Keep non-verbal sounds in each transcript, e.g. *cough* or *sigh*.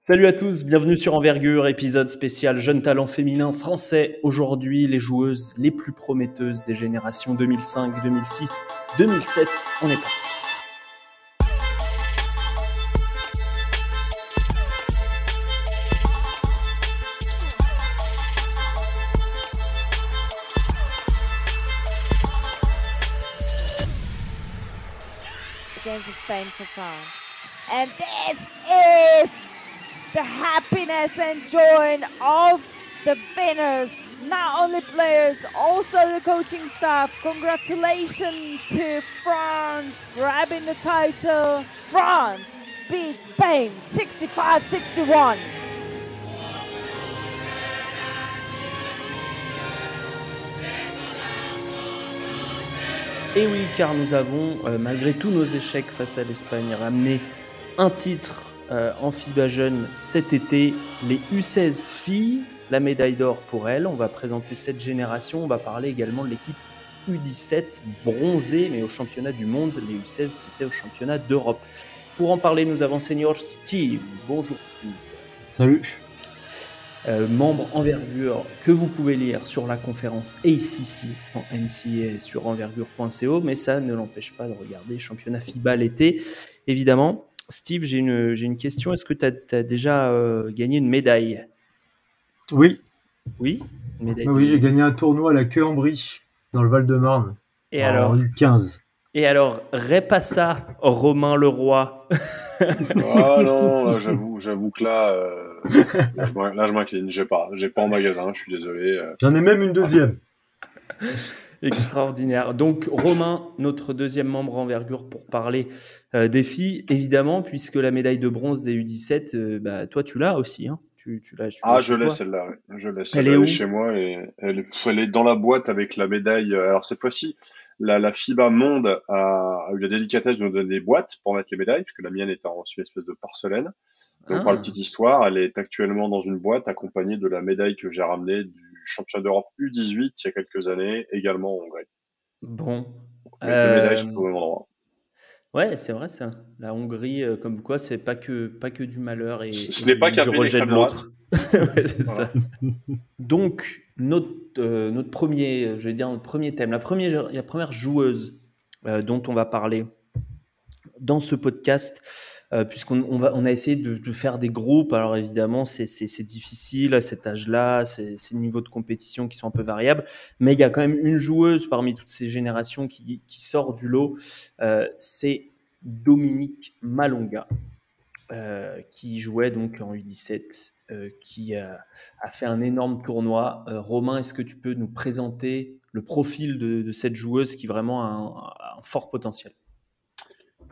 Salut à tous, bienvenue sur Envergure, épisode spécial Jeune talent féminin français. Aujourd'hui, les joueuses les plus prometteuses des générations 2005, 2006, 2007. On est parti. The happiness and joy of the winners, not only players, also the coaching staff. Congratulations to France grabbing the title. France beats Spain 65 61. Et oui, car nous avons, euh, malgré tous nos échecs face à l'Espagne, ramené un titre euh, en FIBA Jeune cet été, les U16 filles, la médaille d'or pour elles. On va présenter cette génération, on va parler également de l'équipe U17 bronzée, mais au championnat du monde, les U16 c'était au championnat d'Europe. Pour en parler, nous avons senior Steve. Bonjour. Salut. Euh, membre envergure que vous pouvez lire sur la conférence ACC en NCA sur envergure.co, mais ça ne l'empêche pas de regarder championnat FIBA l'été. Évidemment, Steve, j'ai une, j'ai une question. Est-ce que tu as, déjà euh, gagné une médaille? Oui. Oui? Une médaille Oui, j'ai gagné un tournoi à la queue en dans le Val-de-Marne. Et en alors 15. Et alors, repassa Romain Leroy. ah *laughs* non, j'avoue, j'avoue que là, euh, là, je m'incline. J'ai pas, j'ai pas en magasin, je suis désolé. Euh. J'en ai même une deuxième. *laughs* Extraordinaire. Donc, Romain, notre deuxième membre envergure pour parler euh, des filles, évidemment, puisque la médaille de bronze des U17, bah, toi, tu l'as aussi. Hein tu, tu l'as, ah, je l'ai celle-là. Je l'ai. Elle, est chez moi et elle, elle, est dans la boîte avec la médaille. Alors cette fois-ci, la, FIBA Monde a, eu la délicatesse de nous donner des boîtes pour mettre les médailles, puisque la mienne est en une espèce de porcelaine. Donc, pour la ah. petite histoire, elle est actuellement dans une boîte accompagnée de la médaille que j'ai ramenée du championnat d'Europe U18 il y a quelques années, également en Hongrie. Bon. Les médailles au même endroit. Ouais, c'est vrai ça. La Hongrie, euh, comme quoi, c'est pas que pas que du malheur et, ce n'est pas qu'un rejet de l'autre. *laughs* c'est ça. Donc notre euh, notre premier, je vais dire notre premier thème, la première la première joueuse euh, dont on va parler dans ce podcast. Puisqu'on on on a essayé de, faire des groupes. Alors évidemment, c'est difficile à cet âge-là, c'est le niveau de compétition qui sont un peu variables, mais il y a quand même une joueuse parmi toutes ces générations qui, sort du lot. c'est Dominique Malonga, euh, qui jouait donc en U17, euh, qui a, fait un énorme tournoi. Euh, Romain, est-ce que tu peux nous présenter le profil de, cette joueuse qui vraiment a un, fort potentiel?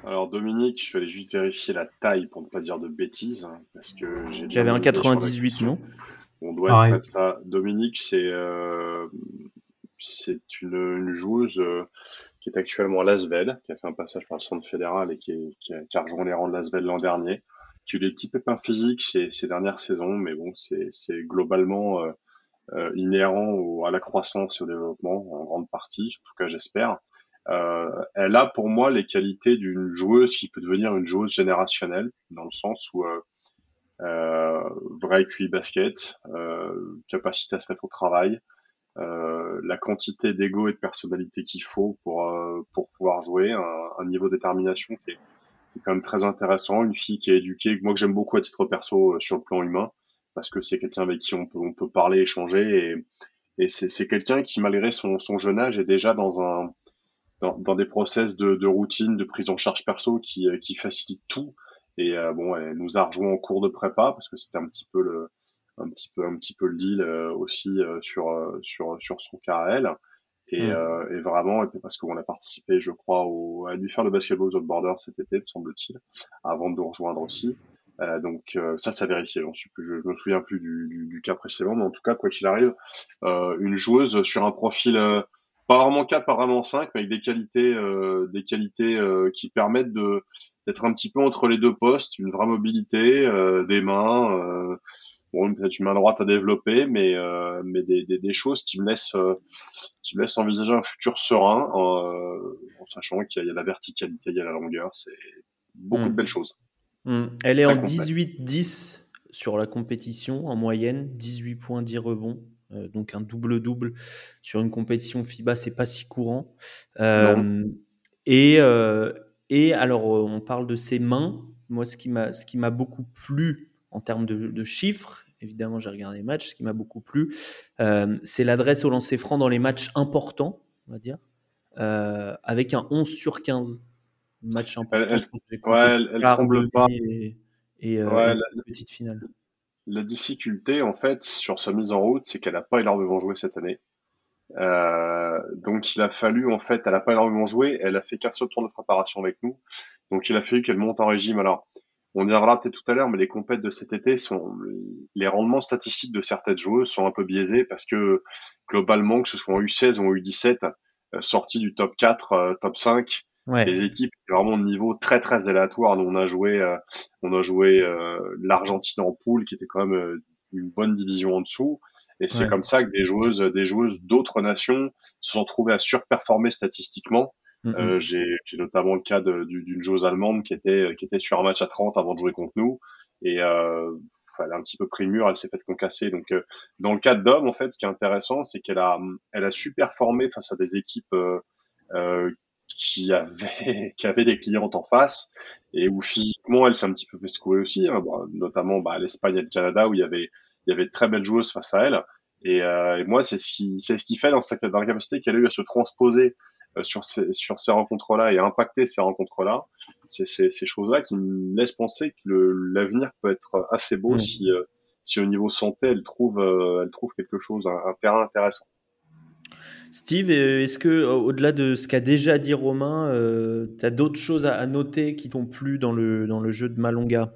Alors Dominique, je vais aller juste vérifier la taille pour ne pas dire de bêtises, hein, parce que j'avais un 98, non? On doit être ça. Dominique, c'est c'est une, joueuse qui est actuellement à Lasvel, qui a fait un passage par le centre fédéral et qui, a, rejoint les rangs de Lasvel l'an dernier, qui a eu des petits pépins physiques ces, ces dernières saisons, mais bon, c'est globalement euh, euh, inhérent à la croissance et au développement en grande partie, en tout cas j'espère. Euh, elle a pour moi les qualités d'une joueuse qui peut devenir une joueuse générationnelle, dans le sens où euh, vrai QI basket, capacité à se mettre au travail, euh, la quantité d'ego et de personnalité qu'il faut pour euh, pour pouvoir jouer, un, un, niveau de détermination qui est, qui est, quand même très intéressant, une fille qui est éduquée, moi que j'aime beaucoup à titre perso euh, sur le plan humain, parce que c'est quelqu'un avec qui on peut on peut parler, échanger, et, et c'est quelqu'un qui malgré son, son jeune âge est déjà dans un dans, dans des process de, de, routine, de prise en charge perso qui, qui facilite tout. Et bon, elle nous a rejoint en cours de prépa parce que c'était un petit peu le, un petit peu un petit peu le deal euh, aussi euh, sur euh, sur sur son KRL et, mm. et vraiment et parce qu'on a participé je crois au, à lui faire le basketball aux border cet été me semble-t-il avant de nous rejoindre aussi euh, donc ça, ça vérifié. J'en suis plus, je, je, me souviens plus du, du, du, cas précédent, mais en tout cas, quoi qu'il arrive, euh, une joueuse sur un profil euh, pas vraiment 4, pas vraiment 5, mais avec des qualités, des qualités qui permettent de d'être un petit peu entre les deux postes, une vraie mobilité, des mains bon, peut-être une main droite à développer, mais euh, mais des, des, des, choses qui me laissent euh, qui me laissent envisager un futur serein, euh, en sachant qu'il y, a la verticalité, il y a la longueur, c'est beaucoup de hmm. belles choses. Hmm. Elle est en 18-10 sur la compétition en moyenne, 18 points, 10 rebonds. Euh, donc un double-double sur une compétition FIBA, c'est pas si courant. Euh, et, euh, et alors, on parle de ses mains. Moi, ce qui m'a, ce qui m'a beaucoup plu en termes de, chiffres, évidemment, j'ai regardé les matchs, ce qui m'a beaucoup plu, c'est l'adresse au lancer franc dans les matchs importants, on va dire, avec un 11 sur 15. Match important. Elle, ouais, elle, pas. Et, et la, petite finale. La difficulté, en fait, sur sa mise en route, c'est qu'elle n'a pas énormément joué cette année. Euh, donc il a fallu en fait, elle n'a pas énormément joué, elle a fait qu'un seul tour de préparation avec nous, donc il a fallu qu'elle monte en régime. Alors on y reviendra peut-être tout à l'heure, mais les compètes de cet été sont les rendements statistiques de certaines joueuses sont un peu biaisés parce que globalement, que ce soit en U16 ou en U17, euh, sorties du top 4, euh, top 5, les équipes vraiment de niveau très très aléatoire. On a joué, euh, on a joué euh, l'Argentine en poule, qui était quand même euh, une bonne division en dessous. Et c'est comme ça que des joueuses, des joueuses d'autres nations se sont trouvées à surperformer statistiquement. Euh, j'ai notamment le cas d'une joueuse allemande qui était, qui était sur un match à 30 avant de jouer contre nous. Et euh, elle a un petit peu pris le mur, elle s'est faite concasser. Donc, dans le cas d'Homme, en fait, ce qui est intéressant, c'est qu'elle a, elle a su performer face à des équipes euh, qui avait *laughs* qui avait des clientes en face et où physiquement elle s'est un petit peu fait secouer aussi, hein, notamment bah, l'Espagne et le Canada où il y avait il y avait de très belles joueuses face à elle. Et, euh, et moi c'est ce qui c'est ce qui fait dans la capacité qu'elle a eu à se transposer euh, sur ces sur ces rencontres-là et à impacter ces rencontres-là. C'est ces, ces choses-là qui me laissent penser que l'avenir peut être assez beau mmh. si euh, si au niveau santé elle trouve euh, elle trouve quelque chose un terrain intéressant. Steve, euh, est-ce que euh, au-delà de ce qu'a déjà dit Romain, euh, tu as d'autres choses à, noter qui t'ont plu dans le, dans le jeu de Malonga?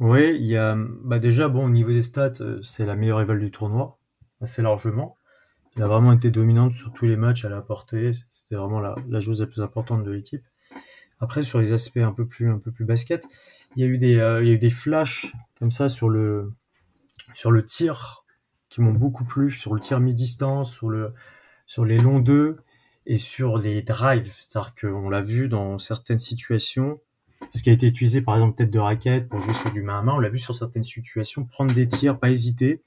Oui, il y a bah déjà bon au niveau des stats, c'est la meilleure éval du tournoi, assez largement. Elle a vraiment été dominante sur tous les matchs, elle a apporté, c'était vraiment la, la joueuse la plus importante de l'équipe. Après sur les aspects un peu plus un peu plus basket, il y a eu des il y a eu des flashs comme ça sur le sur le tir qui m'ont beaucoup plu sur le tir mi-distance, sur, le, sur les longs deux et sur les drives. C'est-à-dire qu'on l'a vu dans certaines situations, ce qui a été utilisé par exemple tête de raquette pour jouer sur du main à main, on l'a vu sur certaines situations, prendre des tirs, pas hésiter.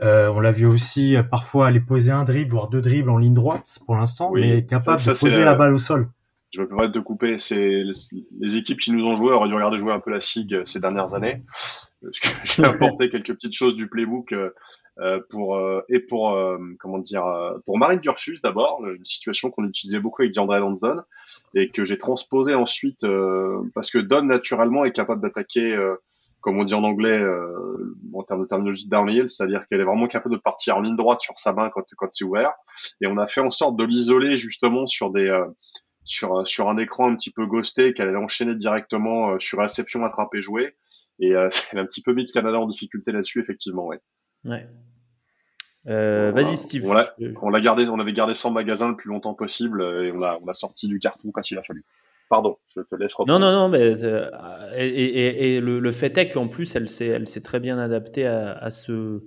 Euh, on l'a vu aussi euh, parfois aller poser un dribble, voire deux dribbles en ligne droite pour l'instant, mais capable de poser la balle au sol. Je me permets de couper. C'est les, équipes qui nous ont joué auraient dû regarder jouer un peu la SIG euh, ces dernières années. Parce que *laughs* j'ai apporté *laughs* quelques petites choses du playbook euh, euh, pour et pour comment dire pour Marine Dursus d'abord une situation qu'on utilisait beaucoup avec DeAndre Lansdon et que j'ai transposé ensuite parce que Don naturellement est capable d'attaquer comme on dit en anglais en termes de terminologie downhill, c'est-à-dire qu'elle est vraiment capable de partir en ligne droite sur sa main quand quand c'est ouvert et on a fait en sorte de l'isoler justement sur des sur, sur un écran un petit peu ghosté qu'elle allait enchaîner directement euh, sur réception, attraper, jouer. Et euh, *laughs* elle a un petit peu mis le Canada en difficulté là-dessus, effectivement. Ouais. ouais. Euh, Vas-y, Steve. On, l'a gardé, on avait gardé 100 magasins le plus longtemps possible et on a, on a sorti du carton quand il a fallu. Pardon, je te laisse reprendre. Non, non, non, mais euh, et, et, et le, le, fait est qu'en plus, elle s'est, elle s'est très bien adaptée à, à ce,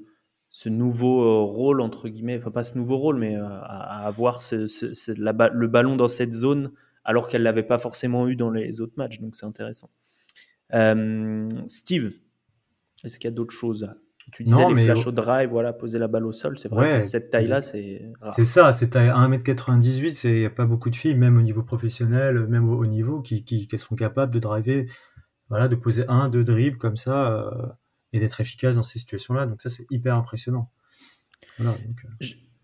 ce nouveau euh, rôle, entre guillemets, enfin pas ce nouveau rôle, mais euh, à, avoir ce, la, le ballon dans cette zone alors qu'elle ne l'avait pas forcément eu dans les autres matchs. Donc c'est intéressant. Euh, Steve, est-ce qu'il y a d'autres choses tu disais les flash au drive, voilà, poser la balle au sol, c'est vrai que cette taille-là, c'est C'est ça, c'est à 1m98, il n'y a pas beaucoup de filles, même au niveau professionnel, même au haut niveau, qui, qui, qui, sont capables de driver, voilà, de poser un, deux dribbles comme ça et d'être efficace dans ces situations-là. Donc ça, c'est hyper impressionnant. Euh.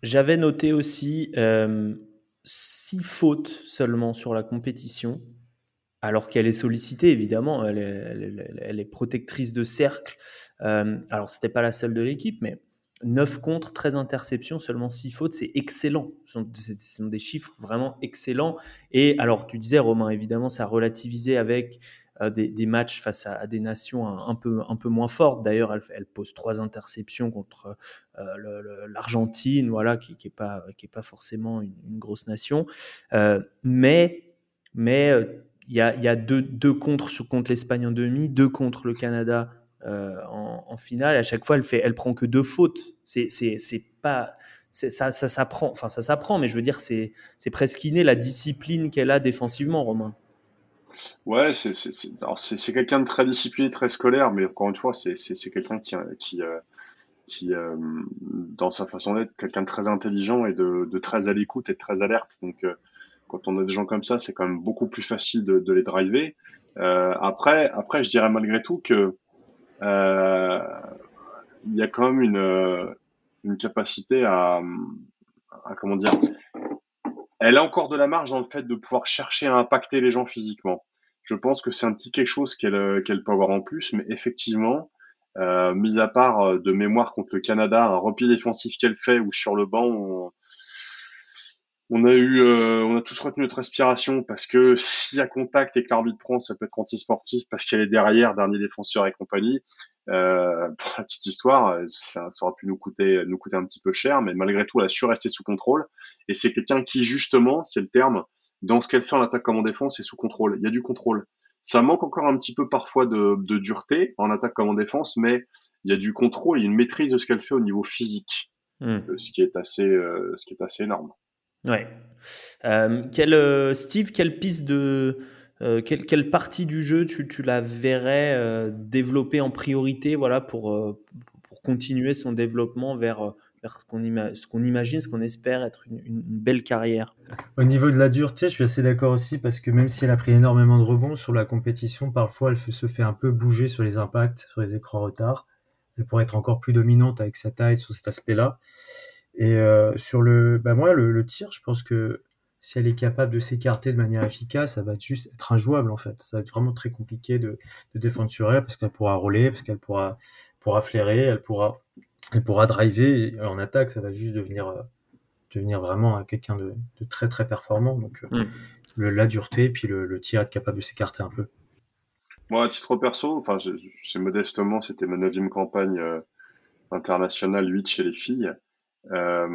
J'avais noté aussi euh, six fautes seulement sur la compétition, alors qu'elle est sollicitée, évidemment, elle est, protectrice de cercle. Euh, alors, c'était pas la seule de l'équipe, mais 9 contre, 13 interceptions, seulement 6 fautes, c'est excellent. Ce sont, ce sont, des chiffres vraiment excellents. Et alors, tu disais, Romain, évidemment, ça a relativisé avec euh, des, matchs face à, des nations un, peu, un peu moins fortes. D'ailleurs, elle, pose trois interceptions contre euh, l'Argentine, voilà, qui n'est pas, pas forcément une, grosse nation. Euh, mais mais il y a, y a deux, deux contre contre l'Espagne en demi, deux contre le Canada en, finale. À chaque fois, elle fait, elle prend que deux fautes. C'est pas ça, ça s'apprend. Enfin, ça s'apprend, mais je veux dire, c'est presque inné la discipline qu'elle a défensivement, Romain. Ouais, c'est quelqu'un de très discipliné, très scolaire, mais encore une fois, c'est quelqu'un qui euh, qui euh, dans sa façon d'être, quelqu'un de très intelligent et de très à l'écoute et de très alerte. Donc euh, quand on a des gens comme ça, c'est quand même beaucoup plus facile de les driver. Euh, après après, je dirais malgré tout que euh, il y a quand même une euh, une capacité à à comment dire elle a encore de la marge dans le fait de pouvoir chercher à impacter les gens physiquement. Je pense que c'est un petit quelque chose qu'elle euh, peut avoir en plus, mais effectivement, euh, mis à part euh, de mémoire contre le Canada, un repli défensif qu'elle fait ou sur le banc, on a eu, euh, on a tous retenu notre respiration parce que s'il y a contact et que l'arbitre prend, ça peut être anti-sportif parce qu'elle est derrière, dernier défenseur et compagnie. Euh, *laughs* pour la petite histoire, ça, ça, aurait pu nous coûter, nous coûter un petit peu cher, mais malgré tout, elle a su rester sous contrôle. Et c'est quelqu'un qui, justement, c'est le terme, dans ce qu'elle fait en attaque comme en défense, c'est sous contrôle. Il y a du contrôle. Ça manque encore un petit peu parfois de, de dureté en attaque comme en défense, mais il y a du contrôle, il y a une maîtrise de ce qu'elle fait au niveau physique, mmh. ce qui est assez, euh, ce qui est assez énorme. Ouais. Euh, quel, euh, Steve, quelle piste de. Euh, quelle, quelle, partie du jeu tu, tu la verrais développer en priorité voilà, pour, pour continuer son développement vers, vers ce qu'on ima qu'on imagine, ce qu'on espère être une, une, belle carrière? Au niveau de la dureté, je suis assez d'accord aussi parce que même si elle a pris énormément de rebonds sur la compétition, parfois elle se fait un peu bouger sur les impacts, sur les écrans retard. Elle pourrait être encore plus dominante avec sa taille sur cet aspect-là. Et euh, sur le, bah moi, le, le, tir, je pense que si elle est capable de s'écarter de manière efficace, ça va juste être injouable en fait. Ça va être vraiment très compliqué de, de défendre sur elle parce qu'elle pourra rouler, parce qu'elle pourra, pourra flairer, elle pourra, elle pourra driver. Et en attaque, ça va juste devenir, euh, devenir vraiment quelqu'un de, de, très très performant. Donc mm. le, la dureté, puis le, le tir, être capable de s'écarter un peu. Moi, à titre perso, enfin, c'est modestement, c'était ma neuvième campagne euh, internationale 8 chez les filles. Euh,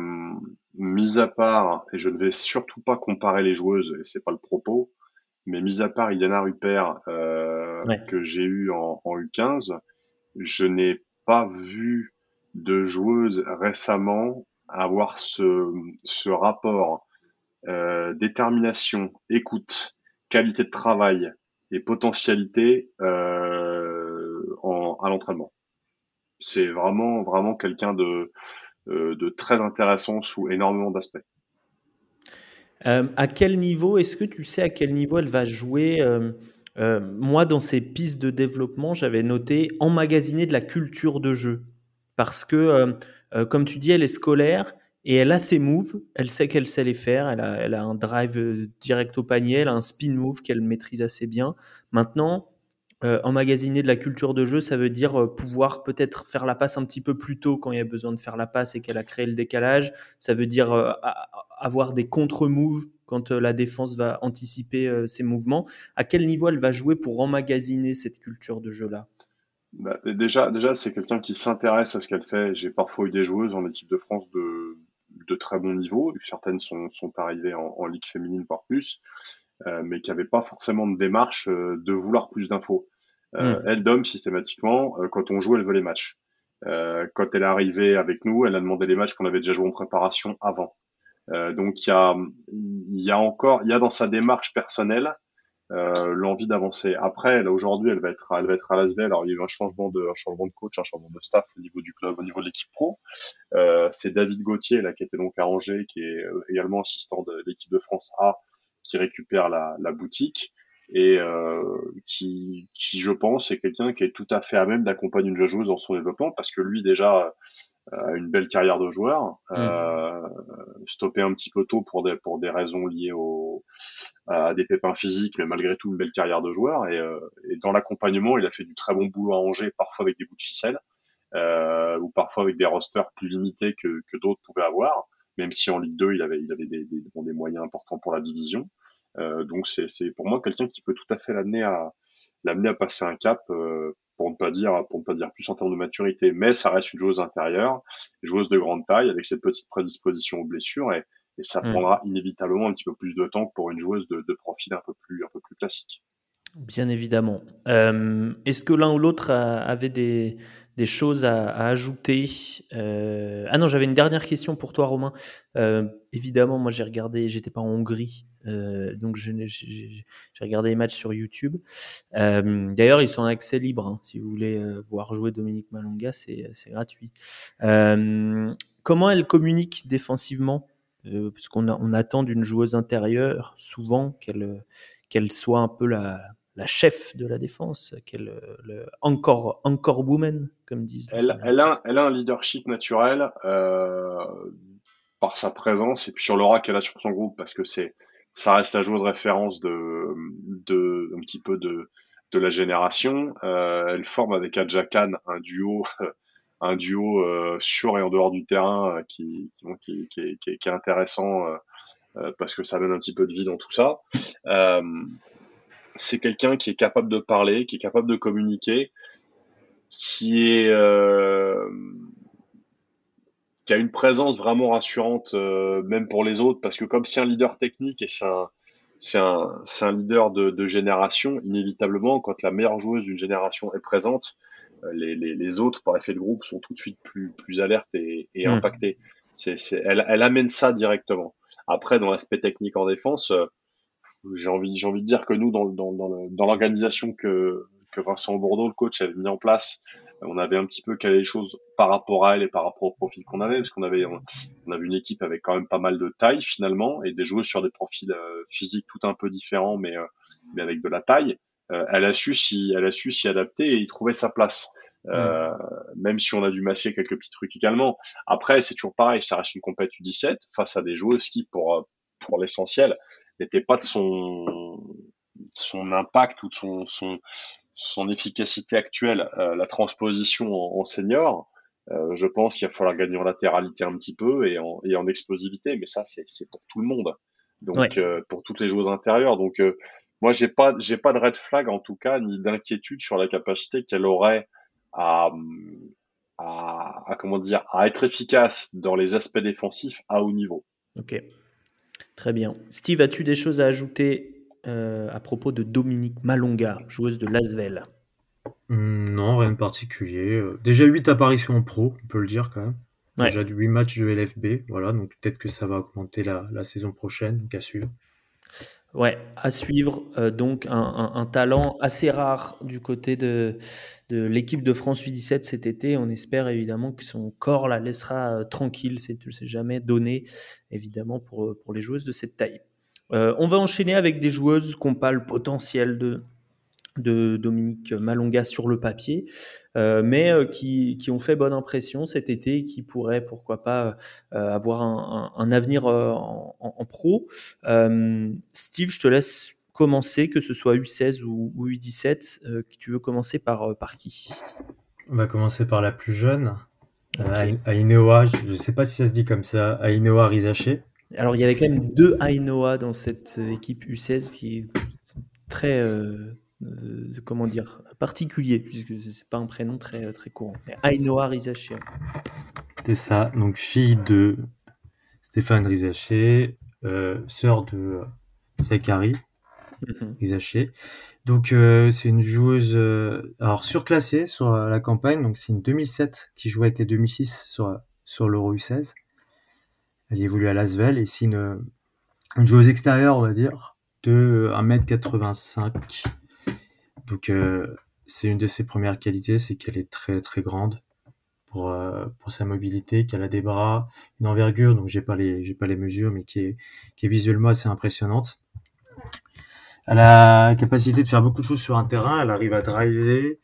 mis à part, et je ne vais surtout pas comparer les joueuses, et c'est pas le propos, mais mis à part Iliana Rupert euh, ouais. que j'ai eu en, en, U15, je n'ai pas vu de joueuse récemment avoir ce, ce rapport euh, détermination, écoute, qualité de travail et potentialité euh, en, à l'entraînement. C'est vraiment vraiment quelqu'un de de très intéressant sous énormément d'aspects. Euh, à quel niveau, est-ce que tu sais à quel niveau elle va jouer euh, euh, Moi, dans ces pistes de développement, j'avais noté emmagasiner de la culture de jeu. Parce que, euh, euh, comme tu dis, elle est scolaire et elle a ses moves, elle sait qu'elle sait les faire, elle a, elle a, un drive direct au panier, elle a un spin move qu'elle maîtrise assez bien. Maintenant, euh, emmagasiner de la culture de jeu, ça veut dire euh, pouvoir peut-être faire la passe un petit peu plus tôt quand il y a besoin de faire la passe et qu'elle a créé le décalage. Ça veut dire euh, avoir des contre-moves quand la défense va anticiper ses mouvements. À quel niveau elle va jouer pour emmagasiner cette culture de jeu-là? Bah, Déjà, déjà c'est quelqu'un qui s'intéresse à ce qu'elle fait. J'ai parfois eu des joueuses en équipe de France de, très bon niveau. Certaines sont, sont arrivées en, en ligue féminine, voire plus. Euh, mais qui n'avait pas forcément de démarche euh, de vouloir plus d'infos. Euh, mm. Elle, Dom, systématiquement, quand on joue, elle veut les matchs. quand elle est arrivée avec nous, elle a demandé les matchs qu'on avait déjà joués en préparation avant. donc il y a, y a encore, il y a dans sa démarche personnelle euh, l'envie d'avancer. Après, là aujourd'hui, elle va être, elle va être à l'ASV. Alors il y a eu un changement de, un changement de coach, un changement de staff au niveau du club, au niveau de l'équipe pro. Euh, c'est David Gauthier là qui était donc à Angers, qui est également assistant de l'équipe de France A, qui récupère la, la boutique et euh, qui, qui, je pense, est quelqu'un qui est tout à fait à même d'accompagner une joueuse dans son développement parce que lui déjà a une belle carrière de joueur, mmh. euh, stoppé un petit peu tôt pour des pour des raisons liées au à des pépins physiques, mais malgré tout une belle carrière de joueur et, euh, et dans l'accompagnement, il a fait du très bon boulot à Angers, parfois avec des bouts de ficelle euh, ou parfois avec des rosters plus limités que, que d'autres pouvaient avoir même si en Ligue 2, il avait, il avait des, des, des moyens importants pour la division. Euh, donc c'est pour moi quelqu'un qui peut tout à fait l'amener à l'amener à passer un cap euh, pour ne pas dire pour ne pas dire plus en termes de maturité. Mais ça reste une joueuse intérieure joueuse de grande taille avec cette petite prédisposition aux blessures et, et ça mmh. prendra inévitablement un petit peu plus de temps que pour une joueuse de, de profil un peu plus un peu plus classique. Bien évidemment. Euh, est-ce que l'un ou l'autre avait des des choses à, ajouter euh, Ah non, j'avais une dernière question pour toi, Romain. Euh, évidemment, moi j'ai regardé, j'étais pas en Hongrie, donc j'ai regardé les matchs sur YouTube. D'ailleurs, ils sont en accès libre. Hein. si vous voulez voir jouer Dominique Malonga, c'est gratuit. comment elle communique défensivement? Parce qu'on on attend d'une joueuse intérieure souvent qu'elle soit un peu la, la chef de la défense, qu'elle le encore encore woman comme disent. Elle, elle, a, elle a un leadership naturel euh, par sa présence et puis sur l'aura qu'elle a sur son groupe parce que c'est ça reste la joueuse référence de de un petit peu de de la génération. Euh, elle forme avec Adja Khan un duo *laughs* un duo euh, sur et en dehors du terrain qui qui, qui, qui, qui est intéressant parce que ça donne un petit peu de vie dans tout ça. Euh, c'est quelqu'un qui est capable de parler, qui est capable de communiquer, qui est euh, qui a une présence vraiment rassurante, euh, même pour les autres, parce que comme c'est un leader technique et c'est un c'est un, un leader de, de, génération, inévitablement, quand la meilleure joueuse d'une génération est présente, euh, les, les, les, autres, par effet de groupe, sont tout de suite plus, plus alertes et, et mmh. impactés. Elle, elle amène ça directement. Après, dans l'aspect technique en défense, euh, j'ai envie, j'ai envie de dire que nous, dans, dans, dans l'organisation que, que Vincent Bordeaux, le coach, avait mis en place, on avait un petit peu calé les choses par rapport à elle et par rapport au profil qu'on avait, parce qu'on avait, on avait une équipe avec quand même pas mal de taille finalement et des joueuses sur des profils euh, physiques tout un peu différents, mais, euh, mais avec de la taille. Euh, elle a su s'y, elle a su s'y adapter et y trouver sa place. Euh, même si on a dû masquer quelques petits trucs également. Après, c'est toujours pareil, ça reste une compète U17 face à des joueuses qui, pour, pour l'essentiel, n'étaient pas de son, son impact ou de son, son, son efficacité actuelle. Euh, la transposition en, en senior, euh, je pense qu'il va falloir gagner en latéralité un petit peu et en, et en explosivité, mais ça, c'est pour tout le monde. Donc, ouais. euh, pour toutes les joueuses intérieures. Donc, euh, moi, j'ai pas, j'ai pas de red flag en tout cas, ni d'inquiétude sur la capacité qu'elle aurait à, à, à, comment dire, à être efficace dans les aspects défensifs à haut niveau. Ok, très bien. Steve, as-tu des choses à ajouter euh, à propos de Dominique Malonga, joueuse de Lasvel? Mmh, Non, rien de particulier. Euh, déjà 8 apparitions en pro, on peut le dire quand même. Ouais. Déjà 8 matchs de LFB, voilà, donc peut-être que ça va augmenter la, la saison prochaine, donc à suivre. Ouais, à suivre. Euh, donc, un, talent assez rare du côté de, de l'équipe de France U17 cet été. On espère évidemment que son corps la laissera euh, tranquille. C'est, c'est jamais donné, évidemment, pour, pour les joueuses de cette taille. Euh, on va enchaîner avec des joueuses qui n'ont pas le potentiel de, de Dominique Malonga sur le papier, euh, mais euh, qui, qui, ont fait bonne impression cet été et qui pourraient, pourquoi pas, euh, avoir un, un, un avenir en, en, en, pro. Steve, je te laisse commencer, que ce soit U16 ou, ou U17. tu veux commencer par, par qui? On va commencer par la plus jeune, okay. Ainoa, je ne sais pas si ça se dit comme ça, Ainoa Rizaché. Alors, il y avait quand même deux Ainoa dans cette équipe U16 qui est très euh, comment dire, particulier, puisque c'est pas un prénom très, très courant. Mais Ainoa Rizaché. C'est ça, donc fille de Stéphane Rizaché, euh, sœur de Zachary mm-hmm. Rizaché. Donc euh, c'est une joueuse euh, alors surclassée sur la campagne, donc c'est une 2007 qui jouait avec les 2006 sur, sur l'Euro U16. Elle évolue à Lasvel et c'est une, une joueuse extérieure, on va dire, de 1m85 donc euh, c'est une de ses premières qualités, c'est qu'elle est très très grande pour, euh, pour sa mobilité, qu'elle a des bras, une envergure, donc j'ai pas les j'ai pas les mesures, mais qui est qui est visuellement assez impressionnante. Elle a la capacité de faire beaucoup de choses sur un terrain, elle arrive à driver,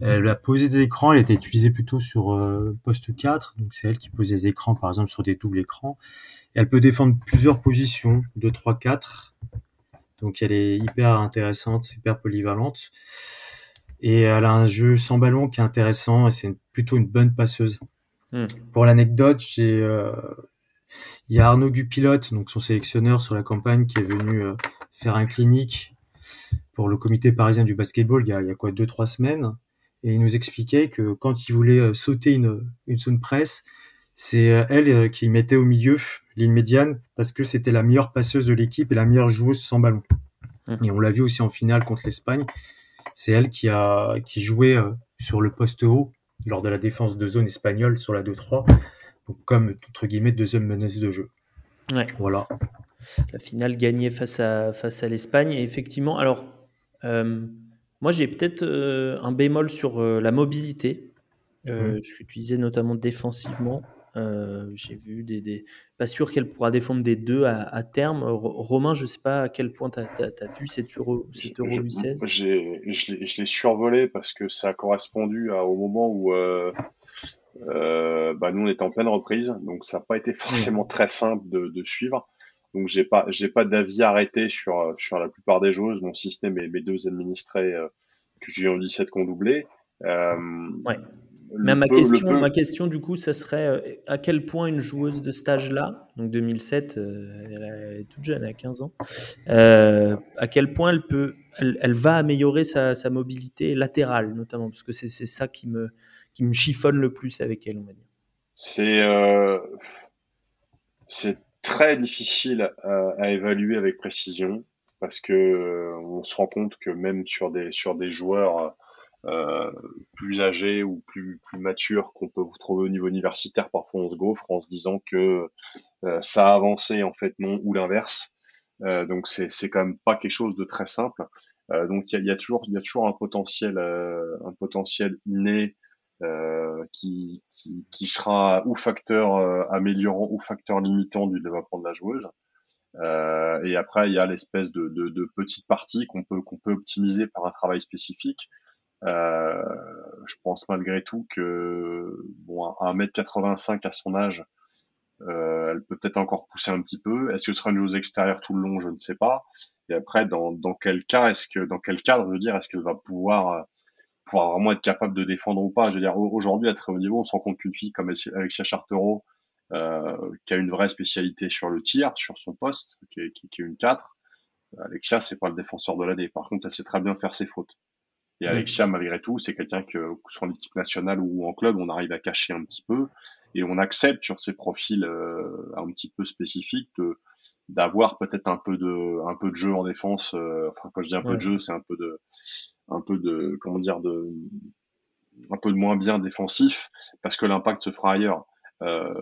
elle a posé des écrans, elle était utilisée plutôt sur euh, poste 4, donc c'est elle qui pose des écrans par exemple sur des doubles écrans. Elle peut défendre plusieurs positions, 2, 3, 4. Donc elle est hyper intéressante, hyper polyvalente. Et elle a un jeu sans ballon qui est intéressant et c'est plutôt une bonne passeuse. Mm. Pour l'anecdote, j'ai euh, il y a Arnaud Gupilote, donc son sélectionneur sur la campagne, qui est venu euh, faire un clinique pour le comité parisien du basketball il y a, il y a quoi deux trois semaines et il nous expliquait que quand il voulait euh, sauter une, une zone presse, c'est elle qui mettait au milieu ligne médiane parce que c'était la meilleure passeuse de l'équipe et la meilleure joueuse sans ballon. Mmh. Et on l'a vu aussi en finale contre l'Espagne. C'est elle qui a qui jouait euh, sur le poste haut lors de la défense de zone espagnole sur la 2-3, comme entre guillemets deuxième menace de jeu. Ouais. Voilà. La finale gagnée face à, face à l'Espagne. Et effectivement, alors, euh, moi j'ai peut-être euh, un bémol sur euh, la mobilité, Mhm. ce que tu disais notamment défensivement. Euh, j'ai vu des, des- Pas sûr qu'elle pourra défendre des deux à, à terme. Ro- Romain, je sais pas à quel point tu as, vu cet Euro, cet Euro Je- 16 j'ai- Je l'ai survolé parce que ça a correspondu à- au moment où euh, euh, bah, nous on était en pleine reprise, donc ça n'a pas été forcément très simple de, de suivre. Donc j'ai pas j'ai pas d'avis arrêté sur sur la plupart des joueuses, bon si ce n'est mes, mes deux administrés euh, que j'ai en 17 qu'on doublé. Euh, Ouais. Mais ma peu- question, ma question, du coup, ça serait euh, à quel point une joueuse de stage là, donc 2007, euh, elle, est toute jeune, elle a 15 ans, euh, à quel point elle peut, elle, elle va améliorer sa, sa mobilité latérale, notamment, parce que c'est ça qui me, qui me chiffonne le plus avec elle, on va dire. C'est euh, très difficile à, à évaluer avec précision parce que euh, on se rend compte que même sur des sur des joueurs euh, plus âgés ou plus plus matures qu'on peut vous trouver au niveau universitaire, parfois on se gaufre en se disant que euh, ça a avancé en fait non ou l'inverse. Euh, donc c'est c'est quand même pas quelque chose de très simple. Euh, donc il y a, y a toujours il y a toujours un potentiel euh, un potentiel inné qui, qui, qui sera ou facteur améliorant ou facteur limitant du développement de la joueuse. Et après, il y a l'espèce de, de, de petite partie qu'on peut, qu'on peut optimiser par un travail spécifique. Euh, je pense malgré tout que bon, à 1m85 à son âge, euh, elle peut peut-être encore pousser un petit peu. Est-ce que ce sera une joueuse extérieure tout le long? Je ne sais pas. Et après, dans, dans quel cas est-ce que, dans quel cadre, je veux dire, est-ce qu'elle va pouvoir pouvoir vraiment être capable de défendre ou pas? Je veux dire, aujourd'hui, à très haut niveau, on se rend compte qu'une fille comme Alexia Chartereau, euh, qui a une vraie spécialité sur le tir, sur son poste, qui est, qui est une 4, Alexia, c'est pas le défenseur de l'année. Par contre, elle sait très bien faire ses fautes. Et Alexia, malgré tout, c'est quelqu'un que, soit en équipe nationale ou en club, on arrive à cacher un petit peu et on accepte sur ces profils euh, un petit peu spécifiques de d'avoir peut-être un peu de un peu de jeu en défense. Euh, enfin, quand je dis un peu de jeu, c'est un peu de un peu de comment dire de un peu de moins bien défensif parce que l'impact se fera ailleurs. Euh,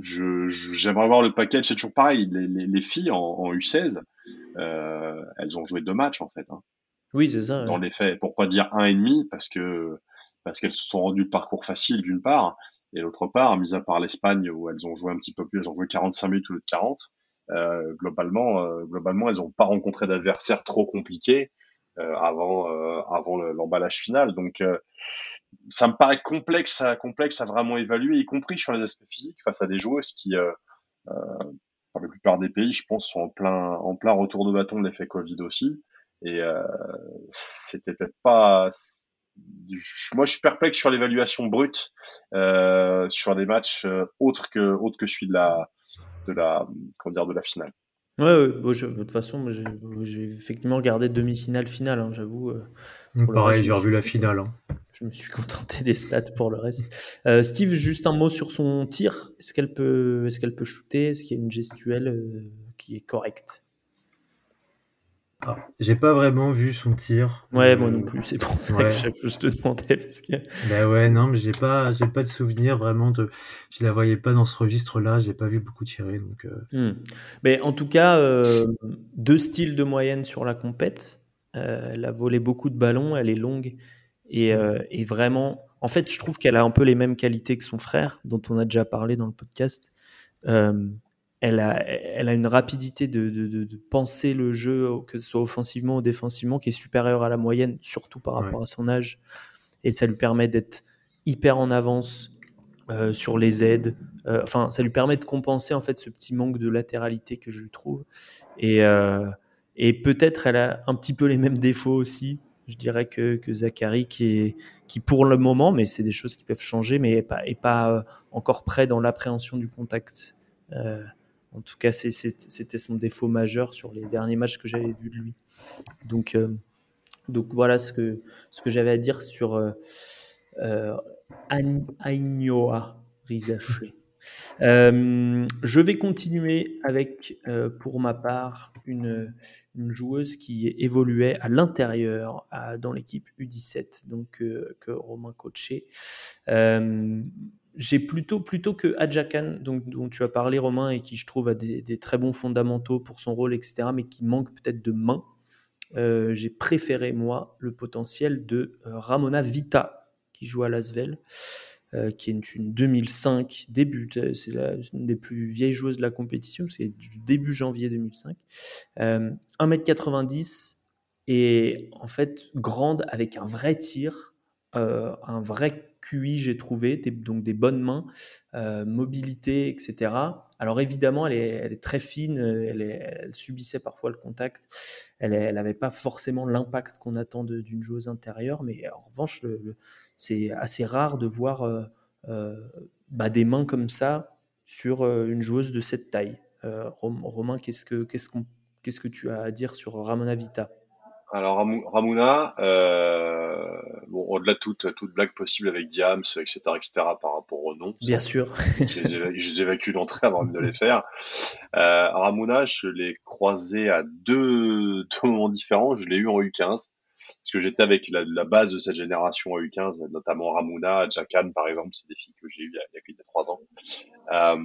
je, je- j'aimerais voir le package. C'est toujours pareil. Les, les, les filles en, en U16, euh, elles ont joué deux matchs en fait. hein Oui, c'est ça. dans ouais. les faits, pour pas dire un et demi, parce que parce qu'elles se sont rendues le parcours facile d'une part, et d'autre part, mis à part l'Espagne où elles ont joué un petit peu plus, elles ont joué 45 minutes au lieu de 40. Euh, globalement, euh, globalement, elles n'ont pas rencontré d'adversaires trop compliqués euh, avant avant le- l'emballage final. Donc, ça me paraît complexe à complexe à vraiment évaluer, y compris sur les aspects physiques face à des joueuses qui, dans la plupart des pays, je pense, sont en plein en plein retour de bâton de l'effet Covid aussi. Et euh, c'était peut-être pas. Moi, je suis perplexe sur l'évaluation brute euh, sur des matchs euh, autres que autres que celui de la de la comment dire de la finale. Ouais, ouais, bon, je- de toute façon, moi, j'ai, effectivement regardé demi-finale, finale, hein, j'avoue. euh, pareil, j'ai revu la finale. hein. Je me suis contenté des stats pour le reste. Euh, Steve, juste un mot sur son tir. Est-ce qu'elle peut, est-ce qu'elle peut shooter? Est-ce qu'il y a une gestuelle euh, qui est correcte? Ah, j'ai pas vraiment vu son tir. Ouais, Euh, moi non plus. C'est pour ça ouais. que je, je te demandais parce que. Bah ouais, non, mais j'ai pas, j'ai pas de souvenir vraiment de. Je la voyais pas dans ce registre-là. J'ai pas vu beaucoup tirer, donc. euh, Hmm. Mais en tout cas, euh, deux styles de moyenne sur la compète. Euh, elle a volé beaucoup de ballons, elle est longue et, euh, et vraiment, en fait, je trouve qu'elle a un peu les mêmes qualités que son frère, dont on a déjà parlé dans le podcast. Elle, a, elle a une rapidité de, de, de- de penser le jeu, que ce soit offensivement ou défensivement, qui est supérieure à la moyenne, surtout par Ouais. rapport à son âge. Et ça lui permet d'être hyper en avance euh, sur les aides. Euh, enfin, ça lui permet de compenser en fait ce petit manque de latéralité que je lui trouve. Et, euh, et peut-être elle a un petit peu les mêmes défauts aussi. Je dirais que, que Zachary, qui, est, qui pour le moment, mais c'est des choses qui peuvent changer, mais est pas, est pas encore prêt dans l'appréhension du contact. Euh, en tout cas, c'était son défaut majeur sur les derniers matchs que j'avais vus de lui. Donc, euh, voilà ce que, j'avais à dire sur euh, euh, Ain- Ainhoa Rizaché. Euh, je vais continuer avec, pour ma part, une, joueuse qui évoluait à l'intérieur dans l'équipe U17, donc que Romain coachait. J'ai plutôt, plutôt que Adjakan, donc, dont tu as parlé, Romain, et qui je trouve a des, très bons fondamentaux pour son rôle, etc., mais qui manque peut-être de main. J'ai préféré, moi, le potentiel de Ramona Vita, qui joue à Lasvel. Euh, qui est une 2005 début, c'est une des plus vieilles joueuses de la compétition, c'est du début janvier 2005. 1m90 et en fait grande avec un vrai tir, euh, un vrai QI j'ai trouvé, donc des bonnes mains, euh, mobilité, etc. Alors évidemment, elle est, très fine, elle, subissait parfois le contact, elle n'avait pas forcément l'impact qu'on attend d'une joueuse intérieure, mais en revanche, c'est assez rare de voir euh, euh, bah, des mains comme ça sur euh, une joueuse de cette taille. Romain, qu'est-ce que, qu'est-ce que tu as à dire sur Ramona Vita? Alors Ramona, bon, au-delà de toute, toute blague possible avec Diams, etc., etc., par rapport au nom. Bien sûr. je, les évacue d'entrée avant de les faire. Euh, Ramona, je l'ai croisé à deux, deux moments différents. Je l'ai eu en U15 parce que j'étais avec la, base de cette génération à U15, notamment Ramuna, Jacan par exemple, c'est des filles que j'ai eues il y a, il y a trois ans. Euh,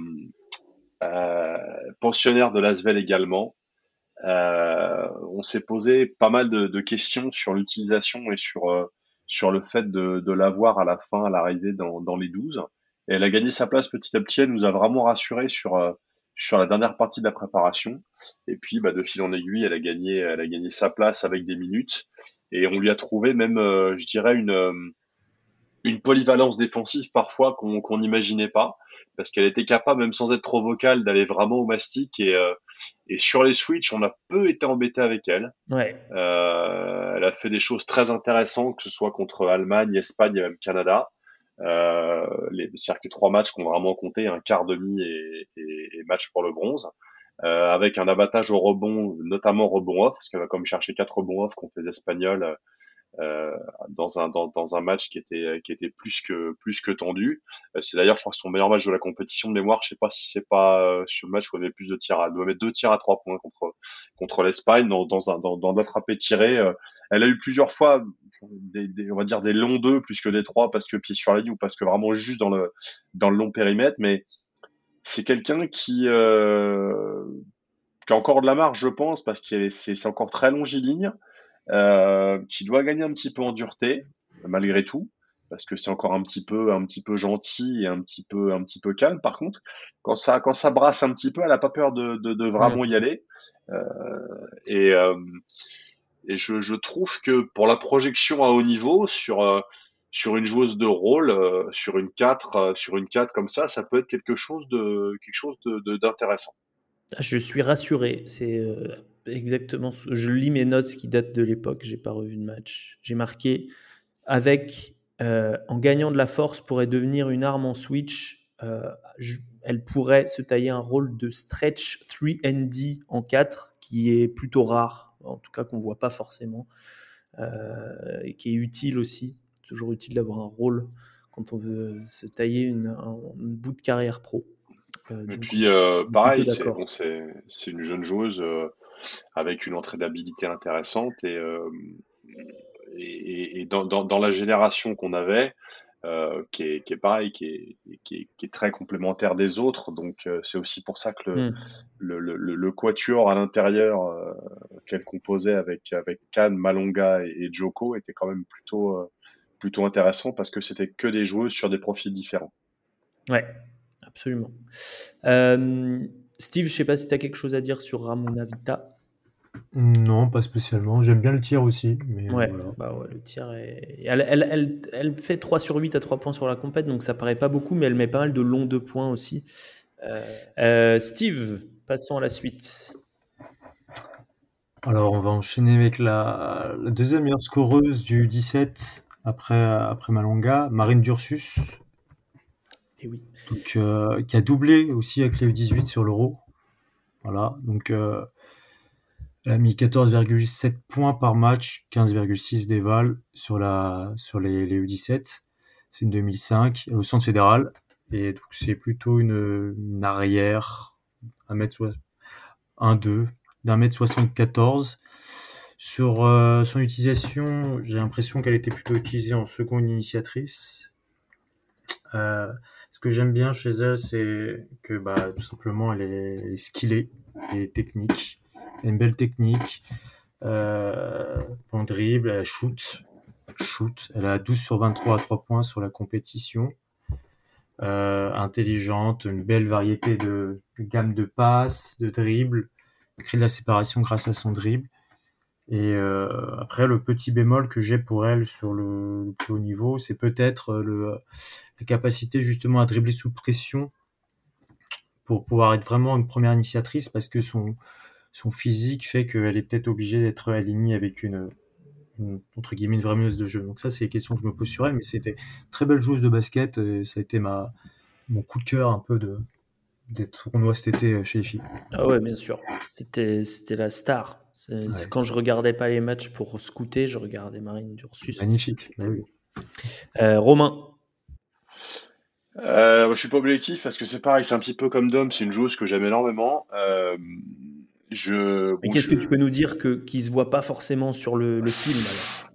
euh, pensionnaire de Lasvel également. Euh, on s'est posé pas mal de, de questions sur l'utilisation et sur euh, sur le fait de, de l'avoir à la fin, à l'arrivée dans, dans les 12. Et elle a gagné sa place petit à petit. Elle nous a vraiment rassuré sur euh, sur la dernière partie de la préparation. Et puis, bah, de fil en aiguille, elle a gagné, elle a gagné sa place avec des minutes. Et on lui a trouvé même, euh, je dirais, une, euh, une polyvalence défensive parfois qu'on n'imaginait pas. Parce qu'elle était capable, même sans être trop vocale, d'aller vraiment au mastic. Et, euh, et sur les switches, on a peu été embêté avec elle. Ouais. elle a fait des choses très intéressantes, que ce soit contre Allemagne, Espagne et même Canada. Euh, les, cest les trois matchs qu'on vraiment compté, un quart demi et, et, et match pour le bronze. Euh, avec un abattage au rebond, notamment rebond off, parce qu'elle va comme chercher quatre rebonds off contre les Espagnols euh, dans un dans, dans, un match qui était qui était plus que plus que tendu. Euh, c'est d'ailleurs, je crois, son meilleur match de la compétition de mémoire. Je sais pas si c'est pas le match où elle avait plus de tirs. Elle doit mettre deux tirs à trois points contre contre l'Espagne dans dans un dans, dans l'attrapé tiré. elle a eu plusieurs fois des, des, on va dire des longs deux plus que des trois parce que pied sur la ligne ou parce que vraiment juste dans le dans le long périmètre, mais c'est quelqu'un qui, euh, qui a encore de la marge, je pense, parce que c'est encore très longiligne, euh, qui doit gagner un petit peu en dureté, malgré tout, parce que c'est encore un petit peu, un petit peu gentil et un petit peu, un petit peu calme. Par contre, quand ça, quand ça brasse un petit peu, elle a pas peur de, de, de vraiment y aller. Euh, et euh, et je, je, trouve que pour la projection à haut niveau sur euh, sur une joueuse de rôle, euh, sur une 4, euh, sur une 4 comme ça, ça peut être quelque chose de quelque chose d'intéressant. Je suis rassuré. C'est euh, exactement. Je lis mes notes qui datent de l'époque. J'ai pas revu de match. J'ai marqué avec en gagnant de la force pourrait devenir une arme en switch. elle pourrait se tailler un rôle de stretch 3 en 4 qui est plutôt rare, en tout cas qu'on voit pas forcément, et qui est utile aussi toujours utile d'avoir un rôle quand on veut se tailler une, un, bout de carrière pro. Euh, et puis, euh, pareil, c'est une jeune joueuse euh, avec une entrée d'habilité intéressante et, et, dans, dans, la génération qu'on avait, qui, est, qui est pareil, qui est, qui est, très complémentaire des autres. Donc, c'est aussi pour ça que le, hmm. le, le, le, quatuor à l'intérieur qu'elle composait avec, avec Khan, Malonga et, et, Joko était quand même plutôt plutôt intéressant parce que c'était que des joueuses sur des profils différents. Ouais, absolument. Euh, Steve, je sais pas si tu as quelque chose à dire sur Ramona Vita. Non, pas spécialement. J'aime bien le tir aussi. Mais ouais, bah ouais, le tir est... elle, elle, elle, elle, fait 3 sur 8 à 3 points sur la compète, donc ça paraît pas beaucoup, mais elle met pas mal de longs 2 points aussi. Euh, euh, Steve, passons à la suite. Alors, on va enchaîner avec la, la deuxième meilleure scoreuse du 17, après, après Malonga, Marine Dursus. Et oui. Donc, euh, qui a doublé aussi avec les U18 sur l'Euro. Voilà, donc euh, elle a mis 14,7 points par match, 15,6 d'éval sur, la, sur les, les U17. C'est une 2005, au centre fédéral. Et donc, c'est plutôt une, une arrière, 1 mètre, 1, 2, d'un mètre 74. Sur euh, son utilisation, j'ai l'impression qu'elle était plutôt utilisée en seconde initiatrice. Euh, ce que j'aime bien chez elle, c'est que bah, tout simplement, elle est, elle est skillée et technique. Elle a une belle technique. Euh, en dribble, elle shoot. shoot. Elle a 12 sur 23 à 3 points sur la compétition. Euh, intelligente, une belle variété de, gamme de passes, de dribbles, crée de la séparation grâce à son dribble. Et euh, après, le petit bémol que j'ai pour elle sur le, plus haut niveau, c'est peut-être le, la capacité justement à dribbler sous pression pour pouvoir être vraiment une première initiatrice parce que son, son physique fait qu'elle est peut-être obligée d'être alignée avec une, entre guillemets une vraie de jeu. Donc ça, c'est les questions que je me pose sur elle, mais c'était très belle joueuse de basket. Et ça a été ma, mon coup de cœur un peu de, des tournois cet été chez les filles. Ah ouais, bien sûr. C'était la star. Ouais. Quand je regardais pas les matchs pour scouter, je regardais Marine Dursus. Magnifique. Bah oui. Euh, Romain, Euh, je suis pas objectif parce que c'est pareil, c'est un petit peu comme Dom, c'est une joueuse que j'aime énormément. Euh, je, mais bon, qu'est-ce je- que tu peux nous dire que, qui se voit pas forcément sur le, le film alors?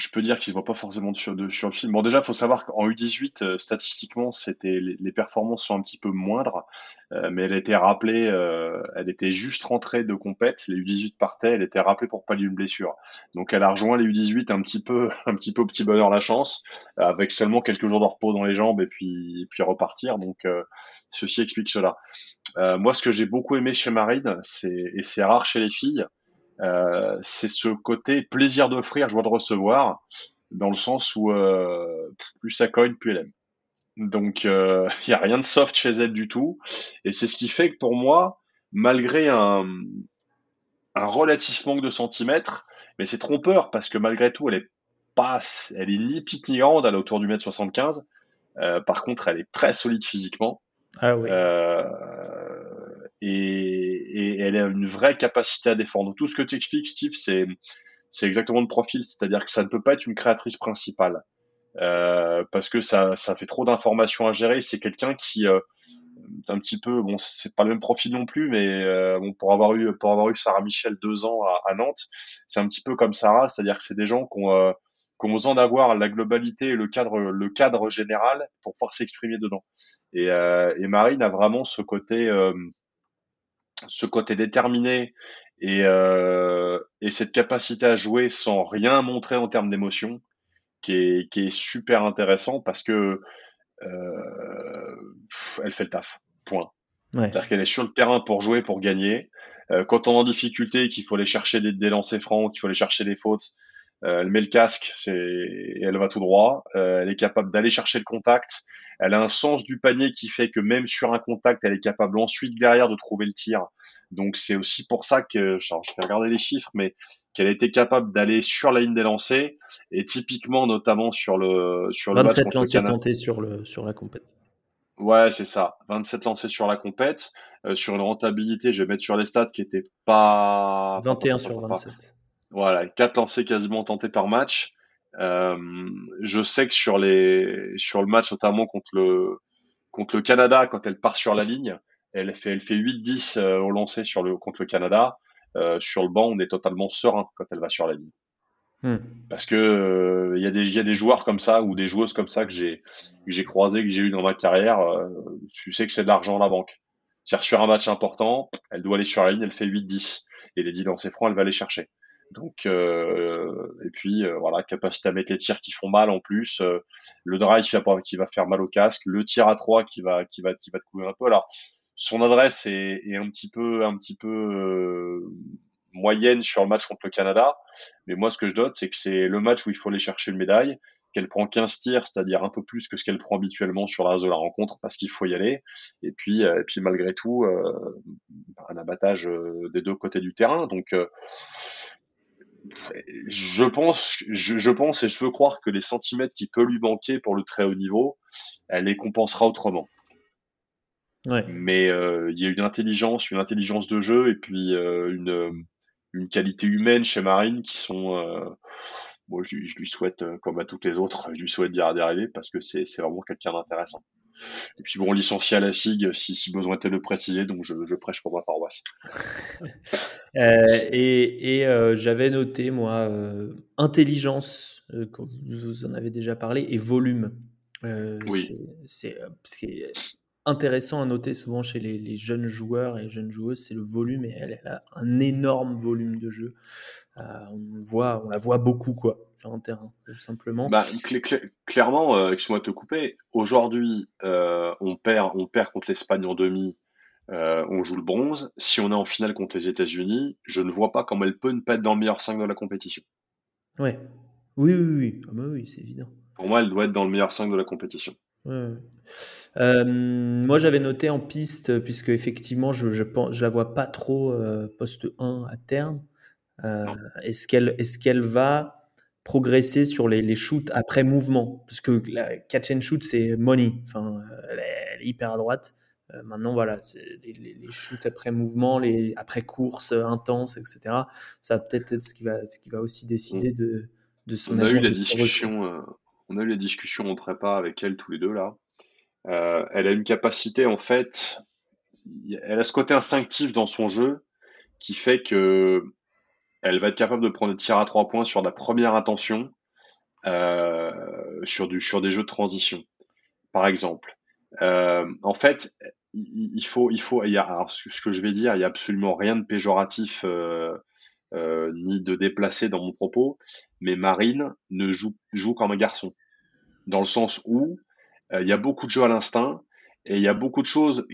Je peux dire qu'ils se voient pas forcément sur, le film. Bon, déjà, faut savoir qu'en U18, euh, statistiquement, c'était les, performances sont un petit peu moindres, euh, mais elle était rappelée, euh, elle était juste rentrée de compète. Les U18 partaient, elle était rappelée pour pallier une blessure. Donc, elle a rejoint les U18 un petit peu, *laughs* un petit peu au petit bonheur la chance, avec seulement quelques jours de repos dans les jambes et puis, repartir. Donc, ceci explique cela. Moi, ce que j'ai beaucoup aimé chez Marine, c'est et c'est rare chez les filles, euh, c'est ce côté plaisir d'offrir, joie de recevoir, dans le sens où euh, plus ça cogne, plus elle aime. Donc, euh, *laughs* il n'y a rien de soft chez elle du tout. Et c'est ce qui fait que pour moi, malgré un, un relatif manque de centimètres, mais c'est trompeur parce que malgré tout, elle est pas, elle est ni petite ni grande, elle est autour du mètre 75. Euh, par contre, elle est très solide physiquement. Ah oui. Euh, et, et elle a une vraie capacité à défendre. Tout ce que tu expliques, Steve, c'est c'est exactement le profil, c'est-à-dire que ça ne peut pas être une créatrice principale euh, parce que ça ça fait trop d'informations à gérer. C'est quelqu'un qui euh, un petit peu bon, c'est pas le même profil non plus, mais euh, bon pour avoir eu pour avoir eu Sarah Michel deux ans à, à Nantes, c'est un petit peu comme Sarah, c'est-à-dire que c'est des gens qui ont euh, ont besoin d'avoir la globalité et le cadre le cadre général pour pouvoir s'exprimer dedans. Et, euh, et Marine a vraiment ce côté euh, ce côté déterminé et, euh, et cette capacité à jouer sans rien montrer en termes d'émotion qui est, qui est super intéressant parce que euh, elle fait le taf. Point. Ouais. C'est-à-dire qu'elle est sur le terrain pour jouer, pour gagner. Euh, quand on est en difficulté, qu'il faut aller chercher des, des lancers francs, qu'il faut aller chercher des fautes, euh, elle met le casque c'est, et elle va tout droit. Euh, elle est capable d'aller chercher le contact. Elle a un sens du panier qui fait que même sur un contact, elle est capable ensuite derrière de trouver le tir. Donc c'est aussi pour ça que, je vais regarder les chiffres, mais qu'elle a été capable d'aller sur la ligne des lancers et typiquement notamment sur le sur le match 27 contre le lancers Canada. tentés sur, le, sur la compète. Ouais, c'est ça. 27 lancés sur la compète, euh, sur une rentabilité, je vais mettre sur les stats qui était pas 21 pas- sur pas- 27. Voilà, quatre lancés quasiment tentés par match. Euh, je sais que sur les sur le match notamment contre le contre le Canada, quand elle part sur la ligne, elle fait elle fait 8-10 euh, au lancer sur le contre le Canada. Euh, sur le banc, on est totalement serein quand elle va sur la ligne. Hmm. Parce que euh, il y a des il y a des joueurs comme ça ou des joueuses comme ça que j'ai que j'ai croisé que j'ai eu dans ma carrière. euh, tu sais que c'est de l'argent à la banque. C'est-à-dire sur un match important, elle doit aller sur la ligne, elle fait 8-10 et les 10 lancers francs, elle va les chercher. Donc euh, et puis euh, voilà, capacité à mettre les tirs qui font mal en plus, euh, le drive qui va faire mal au casque, le tir à 3 qui va qui va qui va te couvrir un peu. Alors son adresse est, est un petit peu un petit peu moyenne sur le match contre le Canada, mais moi ce que je note c'est que c'est le match où il faut aller chercher une médaille, qu'elle prend 15 tirs, c'est-à-dire un peu plus que ce qu'elle prend habituellement sur la reste de la rencontre parce qu'il faut y aller. Et puis et puis malgré tout euh, un abattage des deux côtés du terrain. Donc euh, je pense, je, je pense et je veux croire que les centimètres qui peut lui manquer pour le très haut niveau, elle les compensera autrement. Ouais. Mais euh, il y a une intelligence, une intelligence de jeu et puis euh, une, une qualité humaine chez Marine qui sont. Euh, bon, je, je lui souhaite, euh, comme à toutes les autres, je lui souhaite d'y arriver parce que c'est c'est vraiment quelqu'un d'intéressant. Et puis bon, licencié à la SIG si, si besoin était de le préciser, donc je, je prêche pour ma paroisse. *laughs* Euh, et, et euh, j'avais noté, moi, euh, intelligence, quand vous en avez déjà parlé, et volume. oui. C'est intéressant à noter souvent chez les, les, jeunes joueurs et jeunes joueuses, c'est le volume, et elle, elle, a un énorme volume de jeu. on, voit, on la voit beaucoup, quoi sur un terrain, tout simplement. Bah, clairement, euh, excuse-moi de te couper, aujourd'hui, on, perd, on perd contre l'Espagne en demi, euh, on joue le bronze. Si on est en finale contre les États-Unis, je ne vois pas comment elle peut ne pas être dans le meilleur 5 de la compétition. Ouais. Oui, oui, oui, ah bah oui c'est évident. Pour moi, elle doit être dans le meilleur 5 de la compétition. Euh, moi, j'avais noté en piste, puisque effectivement, je, je, je la vois pas trop poste 1 à terme. est-ce qu'elle va progresser sur les, les, shoots après mouvement? Parce que la catch and shoot, c'est money. Enfin, elle est hyper à droite. Euh, maintenant, voilà, les, les, shoots après mouvement, les, après course euh, intense, etc. Ça va peut-être être ce qui va, ce qui va aussi décider de, de son on a eu la discussion, euh, On a eu les discussions en prépa avec elle tous les deux là. elle a une capacité en fait, elle a ce côté instinctif dans son jeu qui fait que elle va être capable de prendre le tir à trois points sur la première intention, sur, du, sur des jeux de transition, par exemple. en fait, il faut, il faut, il y a, ce que je vais dire, il y a absolument rien de péjoratif euh, euh, ni de déplacé dans mon propos, mais Marine ne joue, joue comme un garçon, dans le sens où euh, il y a beaucoup de jeux à l'instinct et il y a beaucoup de choses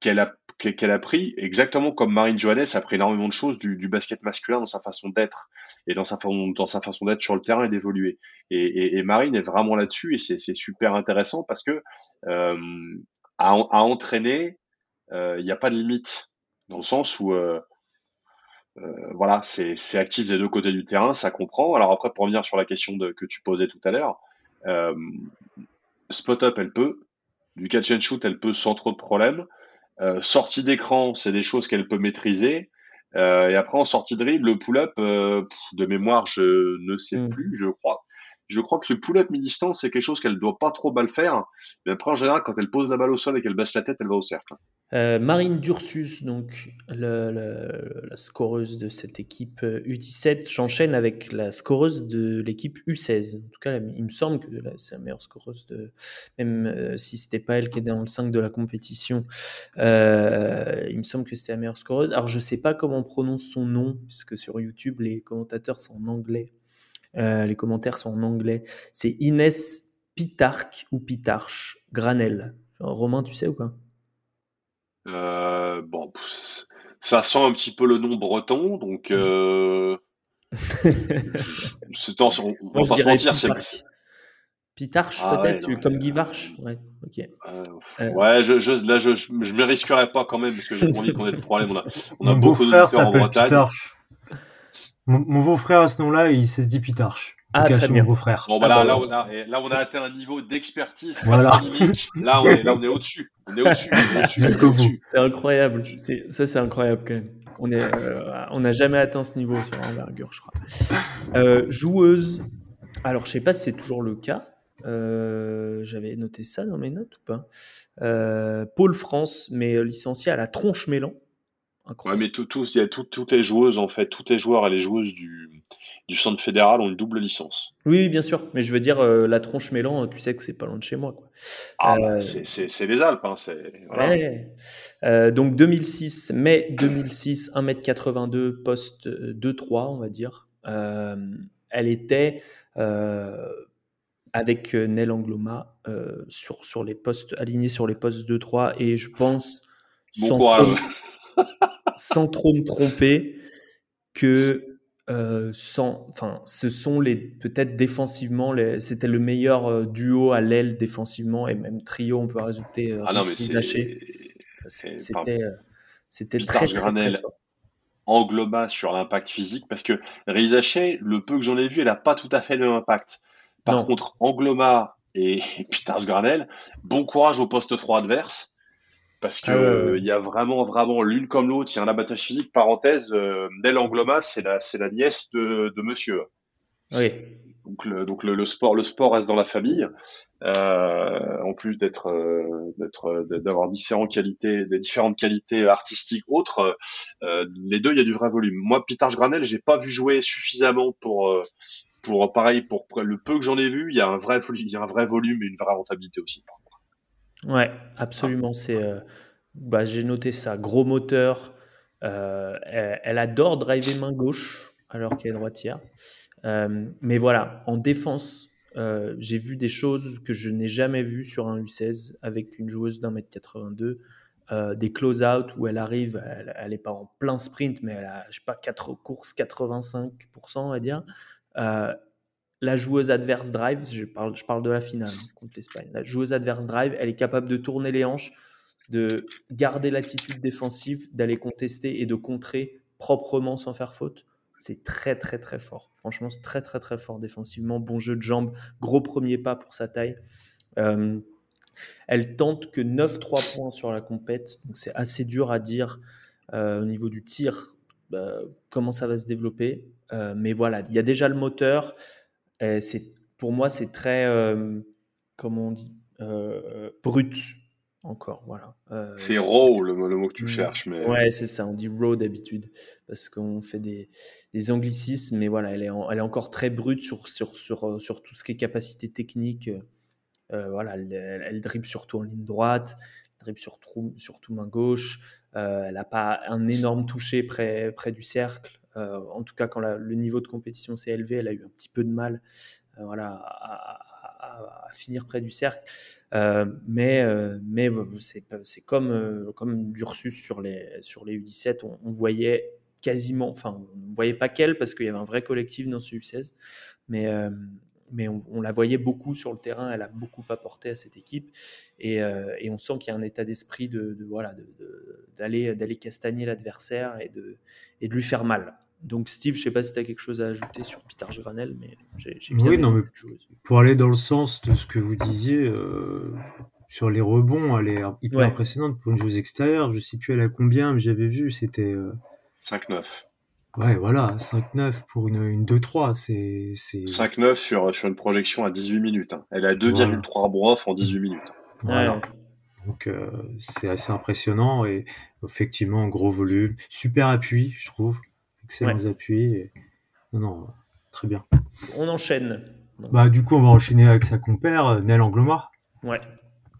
qu'elle a qu'elle a pris, exactement comme Marine Johannes a pris énormément de choses du, basket masculin dans sa façon d'être et dans sa, dans sa façon d'être sur le terrain et d'évoluer. Et, Marine est vraiment là-dessus et c'est super intéressant parce que euh, à, entraîner, euh, il n'y a pas de limite, dans le sens où euh, euh, voilà, c'est actif des deux côtés du terrain, ça comprend. Alors après, pour revenir sur la question que tu posais tout à l'heure, spot-up, elle peut. Du catch and shoot, elle peut sans trop de problèmes. sortie d'écran, c'est des choses qu'elle peut maîtriser. et après, en sortie de dribble, le pull-up, de mémoire, je ne sais mmh. plus, je crois je crois que le pull-up mi-distance, c'est quelque chose qu'elle doit pas trop mal faire. Mais après, en général, quand elle pose la balle au sol et qu'elle baisse la tête, elle va au cercle. Euh, Marine Dursus, donc la scoreuse de cette équipe U17, j'enchaîne avec la scoreuse de l'équipe U16. En tout cas, il me semble que c'est la meilleure scoreuse, de, même euh, si c'était pas elle qui est dans le 5 de la compétition. Euh, il me semble que c'était la meilleure scoreuse. Alors, je sais pas comment on prononce son nom, puisque sur YouTube, les commentateurs sont en anglais. Euh, les commentaires sont en anglais. C'est Inès Pitarch ou Pitarch Granel. Romain, tu sais ou pas? Euh, Bon, ça sent un petit peu le nom breton, donc. Euh... c'est on, *laughs* on va pas se mentir, c'est. Pitarch ah peut-être, comme Guivarch Ouais, ok. Euh, euh, ouais, je, je, là, je, je, me risquerais pas quand même, parce que j'ai envie qu'on ait le problème. On a, on a beaucoup d'auditeurs en Bretagne. Mon, beau-frère à ce nom-là, il se dit Pitarche. Ah, très bien. Mon beau-frère. Bon, bah là, là, on a, là, on a atteint un niveau d'expertise voilà. Là, on est, là, on est au-dessus. On est au-dessus. c'est incroyable. Ça, c'est incroyable quand même. On est, euh, on n'a jamais atteint ce niveau sur l'envergure, je crois. Euh, joueuse. Alors, je sais pas si c'est toujours le cas. Euh, j'avais noté ça dans mes notes ou pas. Pôle France, mais licencié à la tronche mélan. Ouais, mais tout, tout, y a tout, toutes les joueuses, en fait, toutes les joueurs et les joueuses du, du centre fédéral ont une double licence. Oui, bien sûr. Mais je veux dire, euh, la tronche Mélan, tu sais que c'est pas loin de chez moi. Quoi. Ah, bah, euh, c'est les Alpes. Hein, voilà. euh, donc 2006, mai 2006, 1m82, poste 2-3, on va dire. Elle était avec Nel Angloma sur, sur les postes, alignée sur les postes 2-3. Et je pense. Bon courage sans trop me tromper, que euh, sans, enfin, ce sont les peut-être défensivement, c'était le meilleur euh, duo à l'aile défensivement et même trio, on peut rajouter. Euh, ah non, mais c'était, c'était très, Granel engloba sur l'impact physique parce que Rizaché, le peu que j'en ai vu, elle n'a pas tout à fait le même impact. Par contre, Angloma et *laughs* Peter Granel, bon courage au poste 3 adverse parce que ah il y a vraiment vraiment l'une comme l'autre. Il y a un abattage physique. Parenthèse, euh, Nel Angloma, c'est la c'est la nièce de, de Monsieur. Oui. donc, le, donc le, sport, le sport reste dans la famille. Euh, en plus d'être, euh, d'être, d'avoir différentes qualités, des différentes qualités artistiques autres, euh, les deux, il y a du vrai volume. Moi, Peter Granel, j'ai pas vu jouer suffisamment pour, pour pareil, pour le peu que j'en ai vu, il y a un vrai, il y a un vrai volume et une vraie rentabilité aussi. Ouais, absolument. C'est, bah, j'ai noté ça. Gros moteur. Elle, elle, adore driver main gauche alors qu'elle est droitière. Euh, mais voilà, en défense, euh, j'ai vu des choses que je n'ai jamais vues sur un U16 avec une joueuse d'un mètre 82. Euh, des close-out où elle arrive, elle n'est pas en plein sprint, mais elle a, je sais pas, 4 courses, 85%, on va dire. La joueuse adverse drive, je parle, de la finale hein, contre l'Espagne. La joueuse adverse drive, elle est capable de tourner les hanches, de garder l'attitude défensive, d'aller contester et de contrer proprement sans faire faute. C'est très, très, très fort. Franchement, c'est très, très, très fort défensivement. Bon jeu de jambes, gros premier pas pour sa taille. Euh, elle tente que 9-3 points sur la compète, donc c'est assez dur à dire euh, au niveau du tir bah, comment ça va se développer. Euh, mais voilà, il y a déjà le moteur. C'est pour moi, c'est très, comment on dit, brut encore. Voilà. Euh, c'est raw le, mot que tu mm. cherches. Mais... Ouais, c'est ça. On dit raw d'habitude parce qu'on fait des, des, anglicismes, mais voilà, elle est, elle est encore très brute sur, sur, sur, euh, sur tout ce qui est capacité technique. Euh, voilà, elle, elle, dribble surtout en ligne droite, elle dribble surtout, surtout main gauche. elle n'a pas un énorme toucher près, près du cercle. En tout cas, quand le niveau de compétition s'est élevé, elle a eu un petit peu de mal voilà, à, finir près du cercle. Euh, mais euh, c'est comme, euh, Dursus sur les, sur les U17, on, voyait quasiment, enfin, on ne voyait pas qu'elle parce qu'il y avait un vrai collectif dans ce U16, mais, on, la voyait beaucoup sur le terrain, elle a beaucoup apporté à cette équipe et, on sent qu'il y a un état d'esprit de, voilà, d'aller castagner l'adversaire et de lui faire mal. Donc Steve, je sais pas si tu as quelque chose à ajouter sur Peter Granel, mais j'ai bien oui, non, mais Pour aller dans le sens de ce que vous disiez, euh, sur les rebonds, elle est hyper impressionnante pour une joueuse extérieure. Je sais plus elle a combien, mais j'avais vu, c'était... Euh... 5-9. Ouais, voilà, 5-9 pour une, une 2-3, c'est... 5-9 sur, sur une projection à 18 minutes. Hein. Elle a 2,3 voilà. en 18 minutes. Voilà. Donc euh, c'est assez impressionnant et effectivement gros volume, super appui, je trouve excellents appuis. Non, non, très bien. On enchaîne. Bah, du coup, on va enchaîner avec sa compère, euh, Nel Anglomar. Ouais.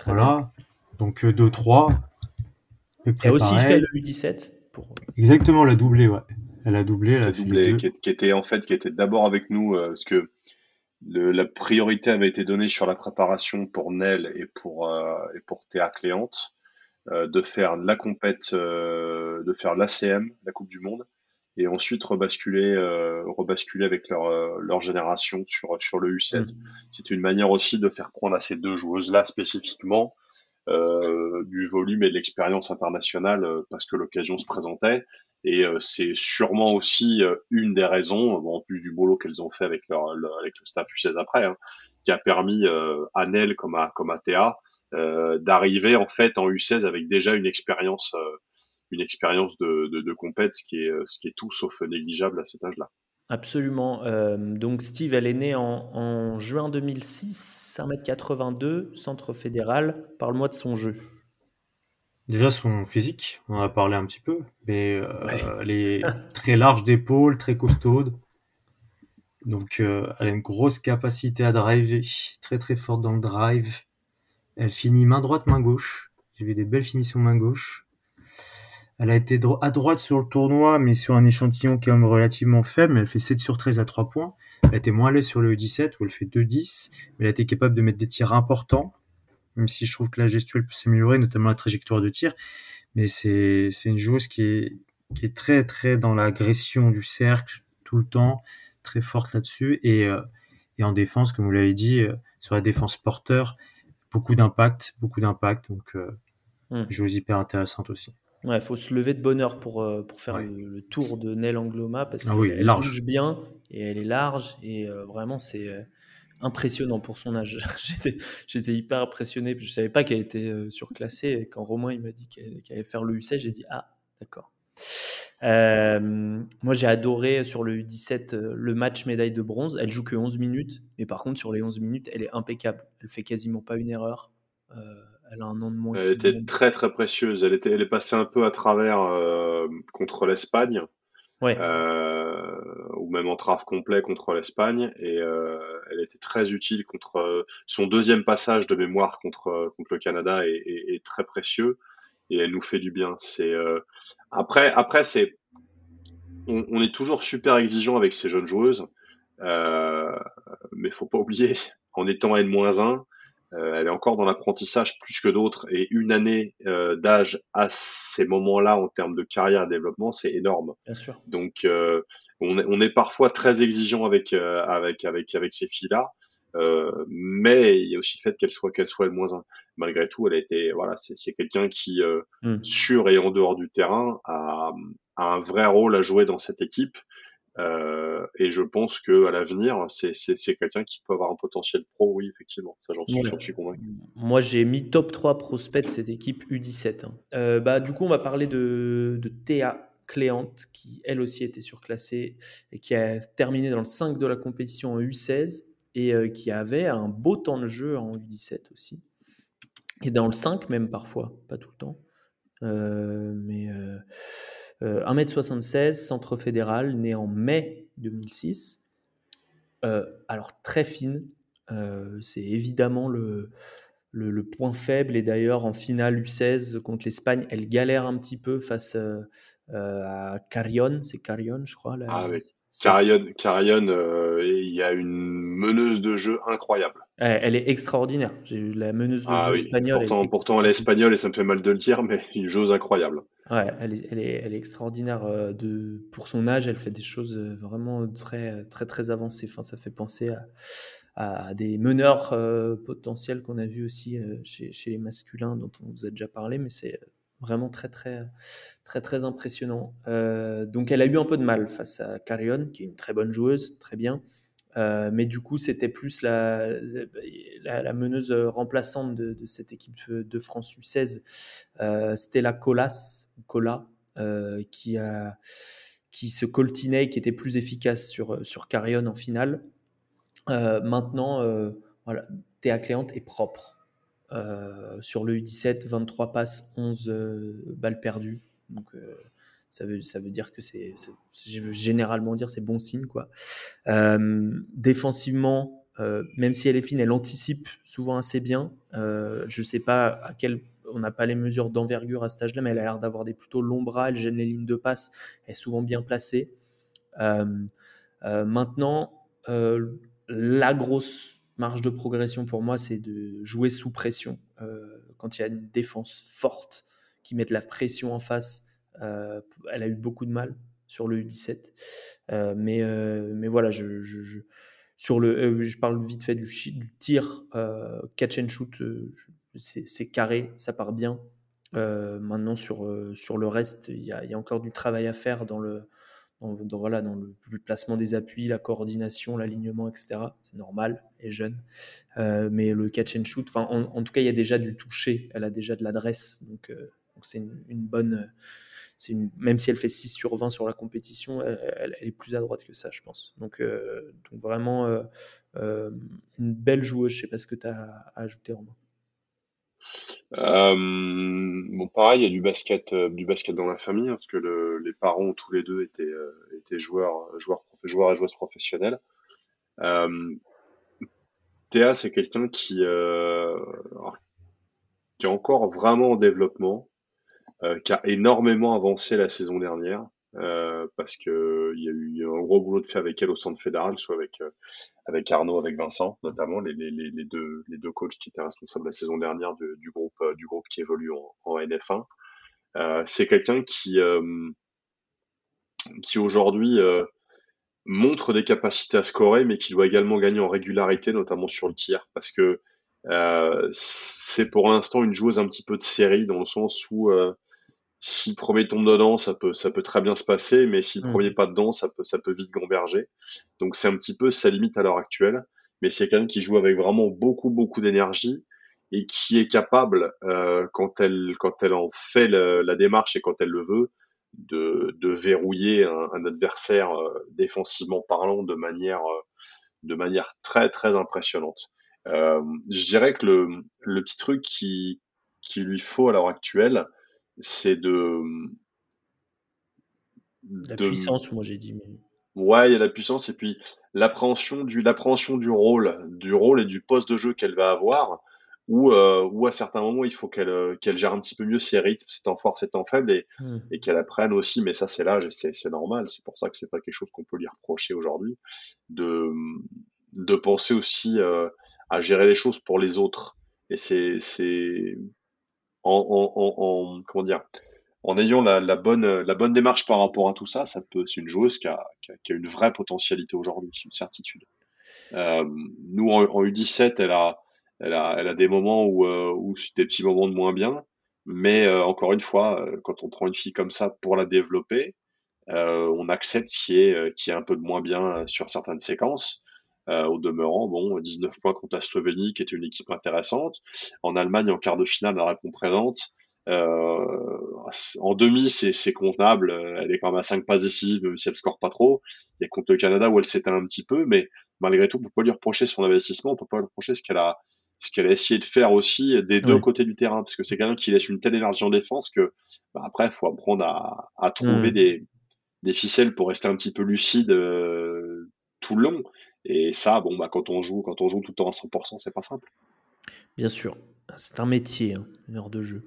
voilà. Donc 2-3. Euh, elle a aussi fait le U17. Pour... Exactement, la doublée, ouais. Elle a doublé, elle a doublé, qui, était en fait, qui était d'abord avec nous, euh, parce que la priorité avait été donnée sur la préparation pour Nel et pour, et pour Théa Cléante, de faire la compète, de faire l'ACM, la Coupe du Monde, et ensuite rebasculer, euh, rebasculer avec leur, euh, leur génération sur, sur le U16. Mm. C'est une manière aussi de faire prendre à ces deux joueuses-là spécifiquement euh, du volume et de l'expérience internationale euh, parce que l'occasion se présentait. Et euh, c'est sûrement aussi une des raisons, en plus du boulot qu'elles ont fait avec, leur, avec le staff U16 après, hein, qui a permis à Nel comme à, comme à Théa d'arriver en fait en U16 avec déjà une expérience une expérience de, de, compète, ce qui, est, ce qui est tout sauf négligeable à cet âge-là. Absolument. Euh, donc Steve, elle est née en, juin 2006, 1m82, centre fédéral. Parle-moi de son jeu. Déjà son physique, on en a parlé un petit peu, mais euh, *laughs* elle est très large d'épaule, très costaude. Donc euh, elle a une grosse capacité à driver, très très forte dans le drive. Elle finit main droite, main gauche. J'ai vu des belles finitions main gauche. Elle a été à droite sur le tournoi, mais sur un échantillon qui est relativement faible. Elle fait 7 sur 13 à 3 points. Elle a été moins à l'aise sur le 17 où elle fait 2-10. Mais elle a été capable de mettre des tirs importants, même si je trouve que la gestuelle peut s'améliorer, notamment la trajectoire de tir. Mais c'est une joueuse qui est, qui est très, très dans l'agression du cercle tout le temps, très forte là-dessus. Et, euh, et en défense, comme vous l'avez dit, euh, sur la défense porteur, beaucoup d'impact, beaucoup d'impact. Donc, euh, hmm. joueuse hyper intéressante aussi. Il faut se lever de bonne heure pour, euh, pour faire le, tour de Nel Angloma parce ah qu'elle bouge bien et elle est large et euh, vraiment c'est euh, impressionnant pour son âge. *laughs* J'étais hyper impressionné. Je ne savais pas qu'elle était surclassée et quand Romain il m'a dit qu'elle allait faire le U16, j'ai dit ah d'accord. moi, j'ai adoré sur le U17 le match médaille de bronze. Elle joue que 11 minutes, mais par contre, sur les 11 minutes, elle est impeccable. Elle fait quasiment pas une erreur. Elle a un an de moins. Elle était très très précieuse. Elle, était, elle est passée un peu à travers contre l'Espagne. Ouais. ou même en trave complet contre l'Espagne. Et elle était très utile contre son deuxième passage de mémoire contre, contre le Canada est très précieux et elle nous fait du bien. C'est euh, après, après c'est on, on, est toujours super exigeant avec ces jeunes joueuses, euh, mais faut pas oublier, en étant N-1, euh, elle est encore dans l'apprentissage plus que d'autres et une année euh, d'âge à ces moments-là en termes de carrière et développement, c'est énorme. Bien sûr. Donc, euh, on, est, on, est, parfois très exigeant avec avec avec avec ces filles-là. Euh, mais il y a aussi le fait qu'elle soit qu'elle soit le moins un. Malgré tout, elle a été voilà, c'est quelqu'un qui euh, mm. sur et en dehors du terrain a, a, un vrai rôle à jouer dans cette équipe. Euh, et je pense que à l'avenir, c'est quelqu'un qui peut avoir un potentiel pro, oui, effectivement. Ça, j'en suis, suis, convaincu. Moi, j'ai mis top 3 prospects de cette équipe U17. Hein. Euh, bah, du coup, on va parler de, de Théa Cléante, qui elle aussi était surclassée et qui a terminé dans le 5 de la compétition en U16 et euh, qui avait un beau temps de jeu en U17 aussi. Et dans le 5 même parfois, pas tout le temps. Euh, mais 1m76, euh, centre fédéral, né en mai 2006. alors très fine, c'est évidemment le, le, point faible. Et d'ailleurs, en finale U16 contre l'Espagne, elle galère un petit peu face à Carrion. C'est Carrion, je crois. ah oui. Carrion, euh, il y a une meneuse de jeu incroyable. Elle est extraordinaire. J'ai eu la meneuse de ah jeu espagnole. Pourtant, elle pourtant, elle est espagnole et ça me fait mal de le dire, mais une joueuse incroyable. Ouais, elle est, elle est, elle est extraordinaire euh, de, pour son âge. Elle fait des choses euh, vraiment très, très, très avancées. Enfin, ça fait penser à, à des meneurs potentiels qu'on a vus aussi chez, chez, les masculins, dont on vous a déjà parlé, mais c'est Vraiment très, très, très, très impressionnant. Euh, donc, elle a eu un peu de mal face à Carrion, qui est une très bonne joueuse, très bien. Euh, mais du coup, c'était plus la, meneuse remplaçante de, cette équipe de France U16, euh, Stella Colas, Cola, qui, a, qui se coltinait, qui était plus efficace sur, sur Carrion en finale. maintenant, voilà, Théa Cléante est propre. Euh, sur le U17, 23 passes, 11 euh, balles perdues. Euh, ça veut, ça veut dire que c'est, je veux généralement dire, c'est bon signe. Quoi. défensivement, même si elle est fine, elle anticipe souvent assez bien. je ne sais pas à quel on n'a pas les mesures d'envergure à cet âge-là, mais elle a l'air d'avoir des plutôt longs bras, elle gêne les lignes de passe, elle est souvent bien placée. maintenant, la grosse marge de progression pour moi, c'est de jouer sous pression. Euh, quand il y a une défense forte qui met de la pression en face, euh, elle a eu beaucoup de mal sur le U17. Euh, mais, mais voilà, je, sur le, je parle vite fait du, tir catch and shoot, c'est carré, ça part bien. maintenant, sur, sur le reste, il y, a encore du travail à faire dans le, dans, voilà, dans le, placement des appuis, la coordination, l'alignement, etc. C'est normal, est jeune. Euh, mais le catch and shoot, en, en, tout cas, il y a déjà du toucher, elle a déjà de l'adresse. Donc, euh, c'est une, bonne. Même si elle fait 6 sur 20 sur la compétition, elle, est plus à droite que ça, je pense. Donc, euh, vraiment, une belle joueuse. Je sais pas ce que tu as à ajouter, Romain. Euh, bon, pareil, il y a du basket, euh, du basket dans la famille, hein, parce que le, les parents tous les deux étaient, euh, étaient joueurs, joueurs, joueurs et joueuses professionnelles. Euh, Théa, c'est quelqu'un qui, euh, qui est encore vraiment en développement, qui a énormément avancé la saison dernière. Euh, parce que il y a eu un gros boulot de fait avec elle au centre fédéral, soit avec euh, avec Arnaud, avec Vincent notamment, les, les, les, deux les deux coachs qui étaient responsables la saison dernière du, du groupe euh, du groupe qui évolue en, en NF1. c'est quelqu'un qui qui aujourd'hui montre des capacités à scorer, mais qui doit également gagner en régularité, notamment sur le tir, parce que c'est pour l'instant une joueuse un petit peu de série dans le sens où si le premier tombe dedans, ça peut, ça peut très bien se passer, mais si le mm. premier pas dedans, ça peut, ça peut vite gamberger. Donc c'est un petit peu sa limite à l'heure actuelle. Mais c'est quelqu'un qui joue avec vraiment beaucoup, beaucoup d'énergie et qui est capable, euh, quand elle, quand elle en fait la démarche et quand elle le veut, de, de verrouiller un, adversaire défensivement parlant de manière, de manière très très impressionnante. je dirais que le, le petit truc qui, qui lui faut à l'heure actuelle, c'est de, la puissance, moi j'ai dit. Mais... Ouais, il y a la puissance et puis l'appréhension du l'appréhension du rôle, du rôle et du poste de jeu qu'elle va avoir, ou euh, ou à certains moments il faut qu'elle euh, qu'elle gère un petit peu mieux ses rythmes, ses temps forts, ses temps faibles et, hmm. et qu'elle apprenne aussi. Mais ça c'est l'âge et c'est c'est normal. C'est pour ça que c'est pas quelque chose qu'on peut lui reprocher aujourd'hui de de penser aussi euh, à gérer les choses pour les autres. Et c'est c'est en, en, en, en comment dire en ayant la, la, bonne, la bonne démarche par rapport à tout ça, ça peut, c'est une joueuse qui a, qui, a, qui a, une vraie potentialité aujourd'hui, c'est une certitude. Euh, nous, en, en, U17, elle a, elle a, elle a des moments où, euh, où c'est des petits moments de moins bien, mais euh, encore une fois, euh, quand on prend une fille comme ça pour la développer, euh, on accepte qu'il y, ait, qu'il y ait un peu de moins bien sur certaines séquences. Au demeurant, bon, 19 points contre la Slovénie, qui est une équipe intéressante. En Allemagne, en quart de finale, elle répond présente. Euh, en demi, c'est convenable. Elle est quand même à 5 passes décisives, même si elle score pas trop. A contre le Canada où elle s'éteint un petit peu, mais malgré tout, on peut pas lui reprocher son investissement, on peut pas lui reprocher ce qu'elle a, ce qu'elle a essayé de faire aussi des deux côtés du terrain, parce que c'est quelqu'un qui laisse une telle énergie en défense que bah, après, il faut apprendre à, à trouver mm. des, des ficelles pour rester un petit peu lucide euh, tout le long. Et ça, bon, bah, quand on joue, quand on joue tout le temps à 100%, c'est pas simple. Bien sûr. C'est un métier, hein, une heure de jeu.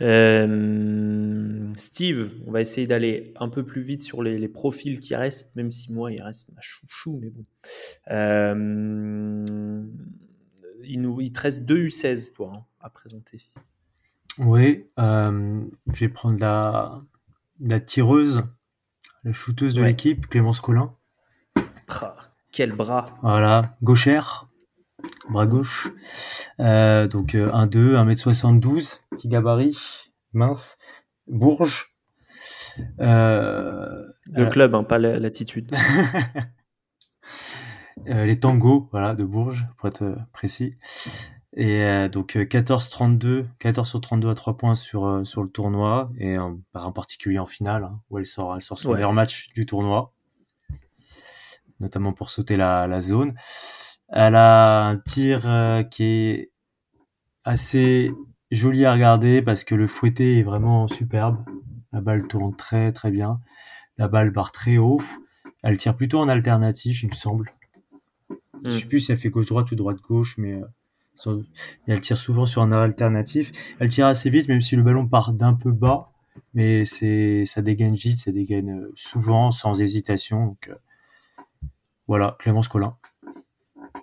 Euh, Steve, on va essayer d'aller un peu plus vite sur les, profils qui restent, même si moi, il reste ma chouchou, mais bon. Euh, il, nous, il te reste deux U16, toi, hein, à présenter. Oui, euh, je vais prendre la, la tireuse, la shooteuse de l'équipe, Clémence Collin. Ah, quel bras Voilà, gauchère bras gauche. Euh, donc 1-2, 1m72, petit gabarit, mince, Bourges. Euh, le club, hein, pas l'attitude. *laughs* Euh, les tangos, voilà, de Bourges, pour être précis. Et donc 14-32, 14 sur 32 à 3 points sur, sur le tournoi, et en, en particulier en finale, hein, où elle sort, elle sort son meilleur match du tournoi, notamment pour sauter la, la zone. Elle a un tir euh, qui est assez joli à regarder parce que le fouetté est vraiment superbe. La balle tourne très très bien. La balle part très haut. Elle tire plutôt en alternatif, il me semble. Je sais hmm. plus si elle fait gauche-droite ou droite-gauche, mais euh, elle tire souvent sur un alternatif. Elle tire assez vite, même si le ballon part d'un peu bas, mais c'est ça dégaine vite, ça dégaine euh, souvent, sans hésitation. Donc voilà, Clémence Collin.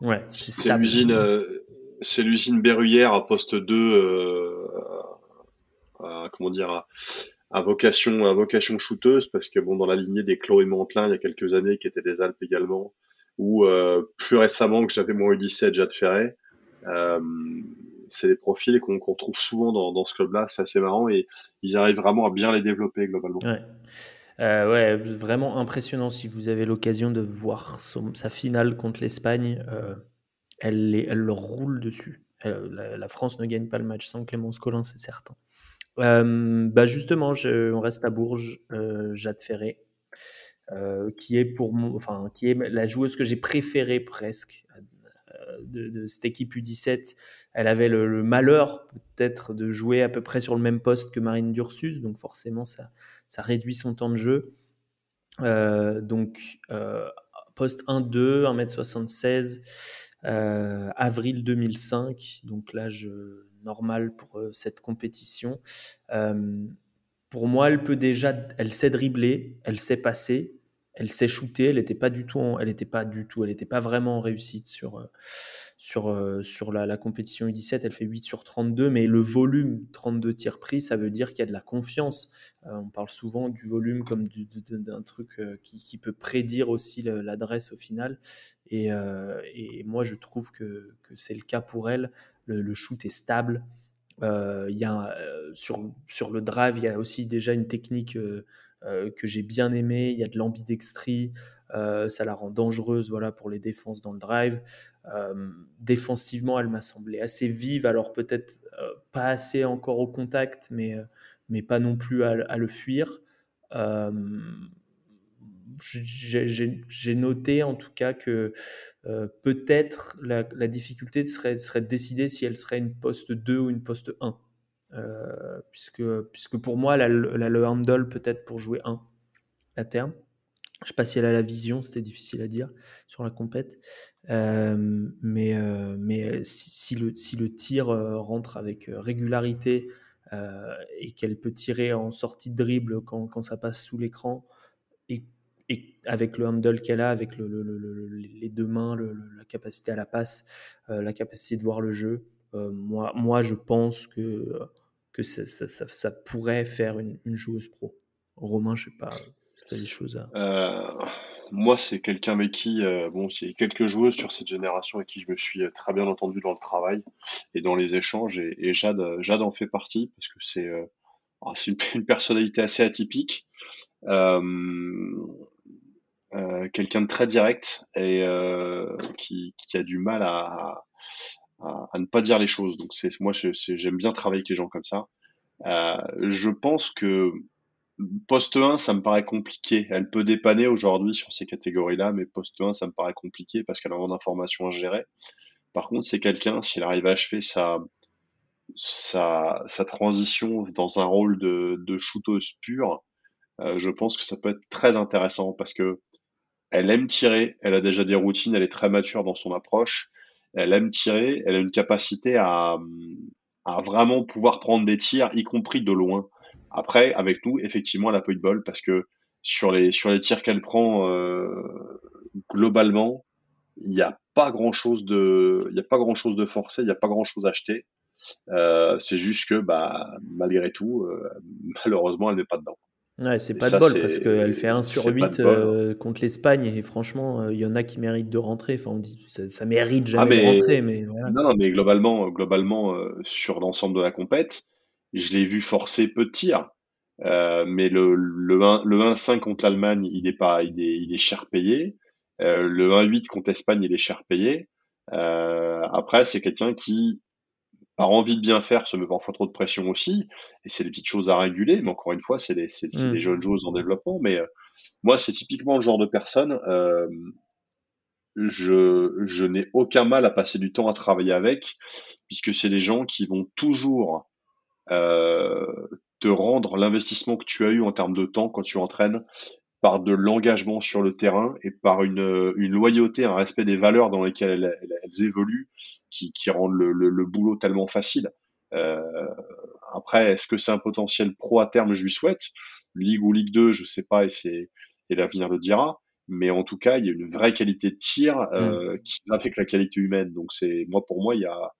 Ouais, c'est l'usine, euh, c'est l'usine Berruyère à poste 2, euh, à, comment dire, à, vocation, à vocation shooteuse, parce que bon, dans la lignée des Chloé Mantelin, il y a quelques années, qui étaient des Alpes également, ou euh, plus récemment que j'avais mon U17, Jade Ferret. Euh, c'est des profils qu'on qu retrouve souvent dans, dans ce club-là, c'est assez marrant et ils arrivent vraiment à bien les développer globalement. Ouais. Euh, ouais, vraiment impressionnant si vous avez l'occasion de voir sa finale contre l'Espagne. Euh, elle, elle le roule dessus. la, France ne gagne pas le match sans Clémence Collin, c'est certain. Euh, bah justement, on reste à Bourges, Jade Ferré, qui est pour enfin, qui est la joueuse que j'ai préférée presque de, cette équipe U17. Elle avait le malheur peut-être de jouer à peu près sur le même poste que Marine Dursus, donc forcément ça, ça réduit son temps de jeu. Euh, donc, euh, poste 1-2, 1m76, euh, avril 2005, donc l'âge normal pour cette compétition. pour moi, elle peut déjà, elle sait dribbler, elle sait passer, elle shooter. Elle n'était pas du tout, elle était pas du tout, elle n'était pas vraiment en réussite sur sur, euh, sur la, compétition U17, elle fait 8 sur 32, mais le volume 32 tirs pris, ça veut dire qu'il y a de la confiance. Euh, on parle souvent du volume comme d'un truc euh, qui, peut prédire aussi l'adresse au final. Et, et, moi, je trouve que, que c'est le cas pour elle. Le, shoot est stable. il y a, sur, sur le drive, il y a aussi déjà une technique que j'ai bien aimée. Il y a de l'ambidextrie. ça la rend dangereuse voilà, pour les défenses dans le drive. Euh, défensivement, elle m'a semblé assez vive, alors peut-être euh, pas assez encore au contact, mais, euh, mais pas non plus à, le fuir. j'ai noté en tout cas que peut-être la, difficulté serait, serait de décider si elle serait une poste 2 ou une poste 1. Puisque, puisque pour moi, elle a, le handle peut-être pour jouer 1 à terme. Je ne sais pas si elle a la vision, c'était difficile à dire sur la compète. mais mais si, le, si le tir rentre avec régularité et qu'elle peut tirer en sortie de dribble quand, quand ça passe sous l'écran, et, avec le handle qu'elle a, avec le, les deux mains, la capacité à la passe, la capacité de voir le jeu, moi, moi je pense que, que ça, ça, ça, pourrait faire une, joueuse pro. Romain, je sais pas des choses euh, moi, c'est quelqu'un avec qui, euh, bon, c'est quelques joueuses sur cette génération avec qui je me suis euh, très bien entendu dans le travail et dans les échanges. Et, Jade, en fait partie parce que c'est ah, *laughs* une, personnalité assez atypique, quelqu'un de très direct et qui, a du mal à, à, ne pas dire les choses. Donc, c'est moi, j'aime bien travailler avec les gens comme ça. je pense que Poste 1, ça me paraît compliqué. Elle peut dépanner aujourd'hui sur ces catégories-là, mais poste 1, ça me paraît compliqué parce qu'elle a moins d'informations à gérer. Par contre, c'est quelqu'un, s'il arrive à achever sa, transition dans un rôle de, de shooteuse pure, euh, je pense que ça peut être très intéressant parce que elle aime tirer, elle a déjà des routines, elle est très mature dans son approche, elle aime tirer, elle a une capacité à, à vraiment pouvoir prendre des tirs, y compris de loin. Après, avec nous, effectivement, elle a peu de bol parce que sur les, sur les tirs qu'elle prend, euh, globalement, il n'y a pas grand chose de, il a pas grand chose de forcé, il n'y a pas grand chose acheté. Euh, c'est juste que, bah, malgré tout, euh, *laughs* malheureusement, elle n'est pas dedans. Ouais, c'est pas de bol parce qu'elle fait 1 sur 8 euh, contre l'Espagne et franchement, il y en a qui méritent de rentrer. Enfin, on dit ça, ça mérite ah, jamais de rentrer, mais non, mais globalement, globalement sur l'ensemble de la compète, je l'ai vu forcer peu de tirs. Euh, mais le, le, 1, le 1-5 contre l'Allemagne, il est pas, il est, il est cher payé. Euh, le 1-8 contre l'Espagne, il est cher payé. Euh, après, c'est quelqu'un qui, par envie de bien faire, se met parfois trop de pression aussi. Et c'est des petites choses à réguler. Mais encore une fois, c'est des, mm. jeunes joueuses en développement. Mais euh, moi, c'est typiquement le genre de personne. Euh, je, je n'ai aucun mal à passer du temps à travailler avec, puisque c'est des gens qui vont toujours euh, te rendre l'investissement que tu as eu en termes de temps quand tu entraînes par de l'engagement sur le terrain et par une, une, loyauté, un respect des valeurs dans lesquelles elles, elles, évoluent, qui, qui rendent le, le, boulot tellement facile. Euh, après, est-ce que c'est un potentiel pro à terme Je lui souhaite. Ligue ou Ligue 2, je sais pas, et c'est et l'avenir le dira. Mais en tout cas, il y a une vraie qualité de tir euh, mm. qui va avec la qualité humaine. Donc c'est moi pour moi, il y a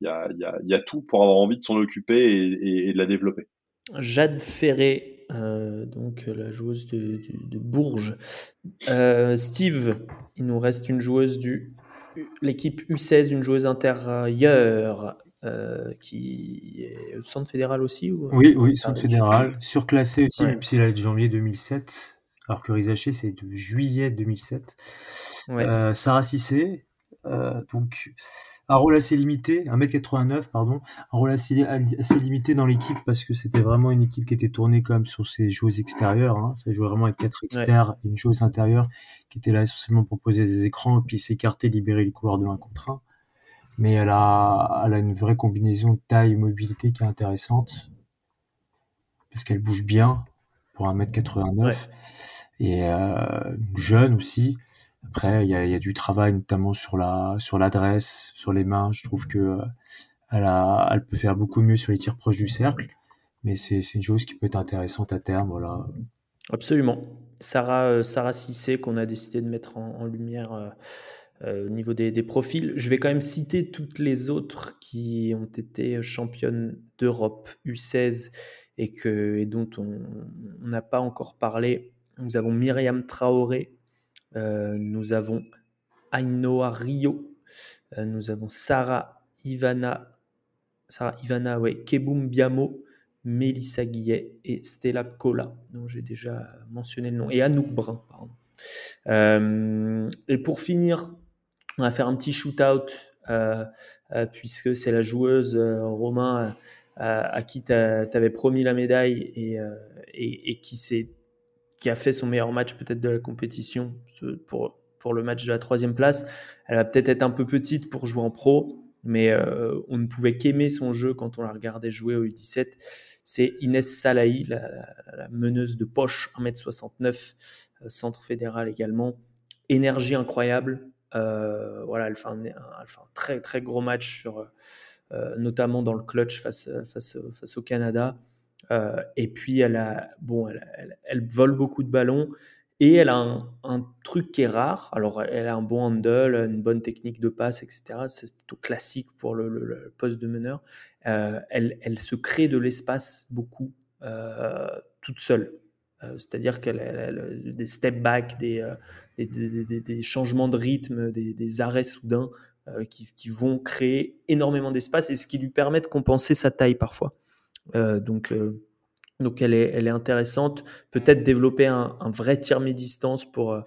il y a, y, a, y a, tout pour avoir envie de s'en occuper et, et, de la développer. Jade Ferré, euh, donc la joueuse de, de, Bourges. Euh, Steve, il nous reste une joueuse du l'équipe U16, une joueuse intérieure euh, qui est au centre fédéral aussi ou... Oui, oui, centre fédéral, surclassée aussi, même si elle est de janvier 2007, alors que Rizaché c'est de juillet 2007. Ouais. Sarah Cissé, donc un rôle assez limité, 1m89, pardon, un rôle assez, assez limité dans l'équipe parce que c'était vraiment une équipe qui était tournée quand même sur ses joueuses extérieures. Hein. Ça jouait vraiment avec quatre externes et une joueuse intérieure qui était là essentiellement pour poser des écrans et puis s'écarter, libérer les couloirs de 1 contre 1. Mais elle a, elle a une vraie combinaison de taille et mobilité qui est intéressante parce qu'elle bouge bien pour 1m89 et euh, jeune aussi. Après, il y a, du travail, notamment sur la sur l'adresse, sur les mains. Je trouve que euh, elle, a, elle peut faire beaucoup mieux sur les tirs proches du cercle, mais c'est une chose qui peut être intéressante à terme. Voilà. Absolument. Sarah, euh, Sarah Cissé, qu'on a décidé de mettre en, lumière euh, euh, au niveau des, des, profils. Je vais quand même citer toutes les autres qui ont été championnes d'Europe U16 et, que, et dont on n'a pas encore parlé. Nous avons Myriam Traoré, nous avons Ainoa Rio, euh, nous avons Sarah Ivana, Sarah Ivana, ouais, Kebum Biamo, Mélissa Guillet et Stella Cola, dont j'ai déjà mentionné le nom, et Anouk Brun, pardon. Euh, et pour finir, on va faire un petit shootout, euh, puisque c'est la joueuse Romain à qui tu avais promis la médaille et qui s'est qui a fait son meilleur match peut-être de la compétition pour, pour le match de la troisième place. Elle va peut-être être un peu petite pour jouer en pro, mais euh, on ne pouvait qu'aimer son jeu quand on la regardait jouer au U17. C'est Inès Salahi, la, meneuse de poche, 1m69, euh, centre fédéral également. Énergie incroyable. Euh, voilà, elle fait, un, très très gros match sur, notamment dans le clutch face, face, face au Canada. Et puis elle a, bon, elle, elle, vole beaucoup de ballons. Et elle a un, truc qui est rare. Alors, elle a un bon handle, une bonne technique de passe, etc. C'est plutôt classique pour le, poste de meneur. Euh, elle, elle, se crée de l'espace beaucoup euh, toute seule. Euh, c'est-à-dire qu'elle a des step back, des, des, changements de rythme, des, arrêts soudains qui, qui, vont créer énormément d'espace et ce qui lui permet de compenser sa taille parfois. Donc, donc elle est, elle est intéressante. Peut-être développer un, vrai tir mi-distance pour, euh,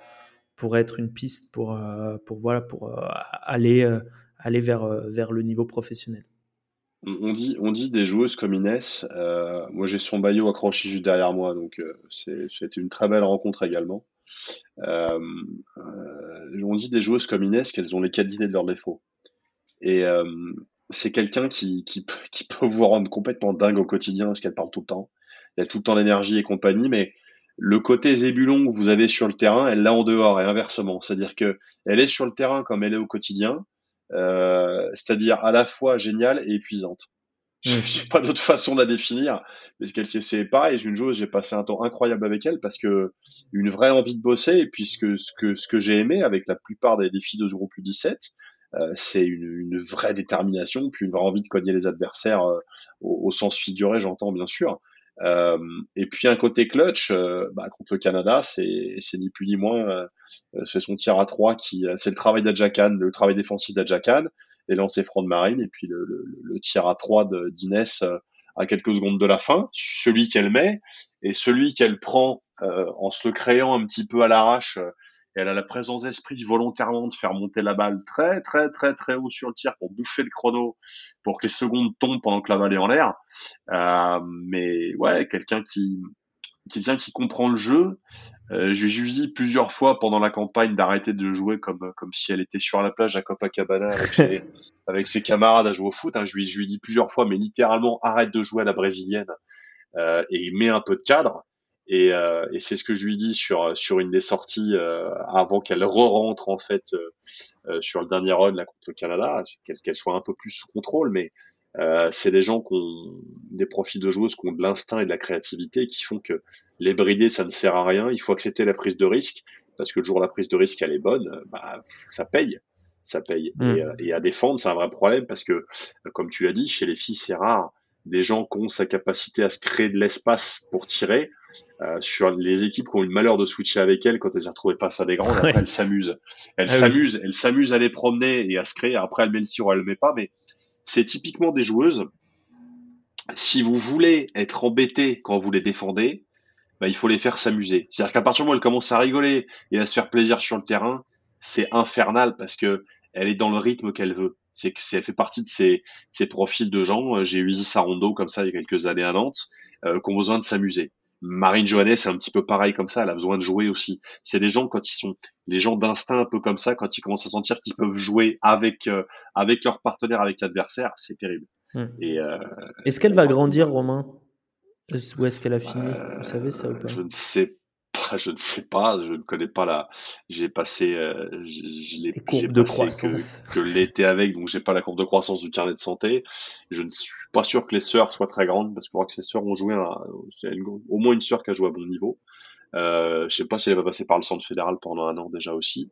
pour être une piste pour, euh, pour, voilà, pour euh, aller, aller vers, vers le niveau professionnel. On dit, on dit des joueuses comme Inès. moi, j'ai son maillot accroché juste derrière moi, donc c'était une très belle rencontre également. on dit des joueuses comme Inès qu'elles ont les quatre de leurs défauts. Et c'est quelqu'un qui, qui, *laughs* qui, peut vous rendre complètement dingue au quotidien parce qu'elle parle tout le temps elle a tout le temps l'énergie et compagnie, mais le côté zébulon que vous avez sur le terrain, elle l'a en dehors et inversement. C'est-à-dire que elle est sur le terrain comme elle est au quotidien, euh, c'est-à-dire à la fois géniale et épuisante. Je n'ai pas d'autre façon de la définir, mais c'est pareil. Une joueuse, j'ai passé un temps incroyable avec elle parce que une vraie envie de bosser et puisque ce que ce que j'ai aimé avec la plupart des défis de Euro plus 17, euh, c'est une, une, vraie détermination, puis une vraie envie de cogner les adversaires euh, au, au, sens figuré, j'entends bien sûr. Euh, et puis un côté clutch, euh, bah, contre le Canada, c'est ni plus ni moins, euh, c'est son tir à 3 qui, c'est le travail d'Adjakan, le travail défensif d'Adjakan, les lancers front de marine, et puis le, le, le tir à 3 d'Inès à quelques secondes de la fin, celui qu'elle met et celui qu'elle prend en se le créant un petit peu à l'arrache elle a la présence d'esprit volontairement de faire monter la balle très très très très haut sur le tir pour bouffer le chrono, pour que les secondes tombent pendant que la balle est en l'air. Euh, mais ouais, quelqu'un qui quelqu'un qui comprend le jeu. Euh, je lui ai dit plusieurs fois pendant la campagne d'arrêter de jouer comme comme si elle était sur la plage à Copacabana avec ses, *laughs* avec ses camarades à jouer au foot. Hein. Je, lui, je lui ai dit plusieurs fois, mais littéralement arrête de jouer à la brésilienne euh, et mets un peu de cadre. Et, euh, et c'est ce que je lui dis sur sur une des sorties euh, avant qu'elle re-rentre en fait euh, sur le dernier run là contre le Canada, qu'elle soit un peu plus sous contrôle, mais c'est des gens qui ont des profils de joueuses qui ont de l'instinct et de la créativité qui font que les brider ça ne sert à rien. Il faut accepter la prise de risque parce que le jour où la prise de risque elle est bonne, bah ça paye ça paye. Et, mm. et, à défendre, c'est un vrai problème parce que, comme tu l'as dit, chez les filles, c'est rare des gens qui ont sa capacité à se créer de l'espace pour tirer. Euh, sur les équipes qui ont eu le malheur de switcher avec elle quand elles se retrouvent face à des grands, après elles s'amusent. Elles ah s'amusent, elles s'amusent à les promener et à se créer. Après, elles met le tir ou elles le met pas, mais c'est typiquement des joueuses. Si vous voulez être embêté quand vous les défendez, bah, il faut les faire s'amuser. C'est-à-dire qu'à partir du moment où elles commencent à rigoler et à se faire plaisir sur le terrain, c'est infernal parce que elle est dans le rythme qu'elle veut c'est que ça fait partie de ces, ces profils de gens. Euh, j'ai eu Isis Sarondo comme ça il y a quelques années à Nantes, euh, qui ont besoin de s'amuser. Marine Johannes, c'est un petit peu pareil comme ça, elle a besoin de jouer aussi. C'est des gens quand ils sont, les gens d'instinct un peu comme ça, quand ils commencent à sentir qu'ils peuvent jouer avec euh, avec leur partenaire, avec l'adversaire, c'est terrible. Hmm. Et euh, est-ce qu'elle va grandir, Romain? Où est-ce qu'elle a fini? Vous savez ça ou pas? Je ne sais *laughs* je ne sais pas, je ne connais pas la. J'ai passé, euh, je, l'ai de croissance que, l'été avec, donc j'ai pas la courbe de croissance du carnet de santé. Je ne suis pas sûr que les sœurs soient très grandes parce que je crois que ces sœurs ont joué, au moins une sœur qui a joué à bon niveau. Euh, je sais pas si elle va passer par le centre fédéral pendant un an déjà aussi,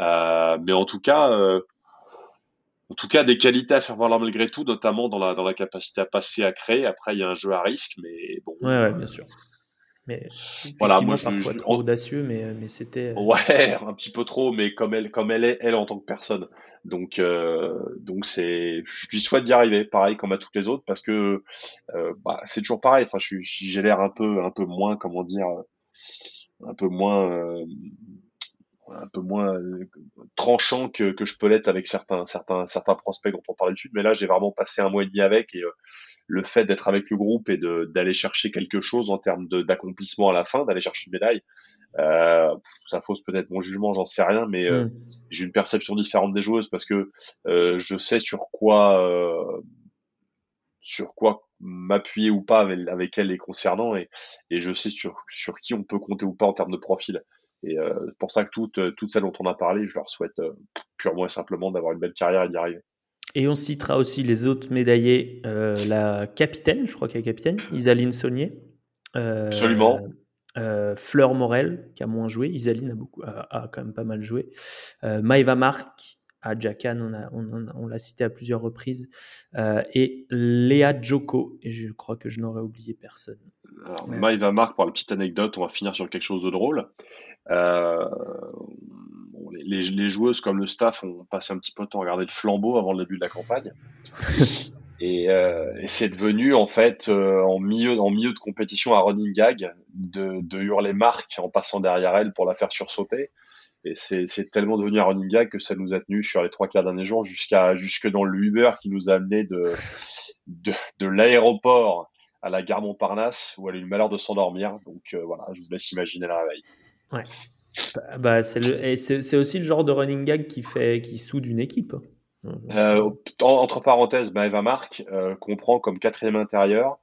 euh, mais en tout cas. Euh, en tout cas, des qualités à faire valoir malgré tout, notamment dans la, dans la capacité à passer, à créer. Après, il y a un jeu à risque, mais bon. Ouais, ouais bien sûr. Mais voilà, moi je, parfois trop audacieux, mais, mais c'était. Euh, ouais, *laughs* un petit peu trop, mais comme elle, comme elle est, elle en tant que personne. Donc, euh, donc c'est, je lui souhaite d'y arriver, pareil comme à toutes les autres, parce que euh, bah, c'est toujours pareil. Enfin, j'ai l'air un peu, un peu moins, comment dire, un peu moins, euh, un peu moins euh, tranchant que, que je peux l'être avec certains, certains, certains prospects dont on parlait dessus. Mais là, j'ai vraiment passé un mois et demi avec et le fait d'être avec le groupe et d'aller chercher quelque chose en termes d'accomplissement à la fin, d'aller chercher une médaille, euh, ça fausse peut-être mon jugement, j'en sais rien, mais euh, mm. j'ai une perception différente des joueuses parce que euh, je sais sur quoi, euh, sur quoi m'appuyer ou pas avec, avec elles les concernant et, et je sais sur, sur qui on peut compter ou pas en termes de profil. Et euh, pour ça que toutes, toutes celles dont on a parlé, je leur souhaite purement et simplement d'avoir une belle carrière et d'y arriver. Et on citera aussi les autres médaillés, la capitaine, je crois qu'elle est capitaine, Isaline Saunier. Absolument. Euh, Fleur Morel, qui a moins joué. Isaline a, beaucoup, a, quand même pas mal joué. Euh, Maïva Marc, à Jacan, on, on, l'a cité à plusieurs reprises. Euh, et Léa Joko, et je crois que je n'aurais oublié personne. Alors, Maïva Marc, pour la petite anecdote, on va finir sur quelque chose de drôle. Les, les, joueuses comme le staff ont passé un petit peu de temps à regarder le flambeau avant le début de la campagne. *laughs* Et, euh, et c'est devenu en fait euh, en milieu en milieu de compétition à running gag de, de hurler Marc en passant derrière elle pour la faire sursauter. Et c'est tellement devenu un running gag que ça nous a tenu sur les trois quarts derniers jours jusqu'à jusque dans le Uber qui nous a amené de de, de l'aéroport à la gare Montparnasse où elle a eu le malheur de s'endormir. Donc euh, voilà, je vous laisse imaginer le réveil. Ouais. Bah, bah c'est aussi le genre de running gag qui fait qui soude une équipe. Euh, entre parenthèses, bah, Eva Marc euh, comprend comme quatrième intérieur,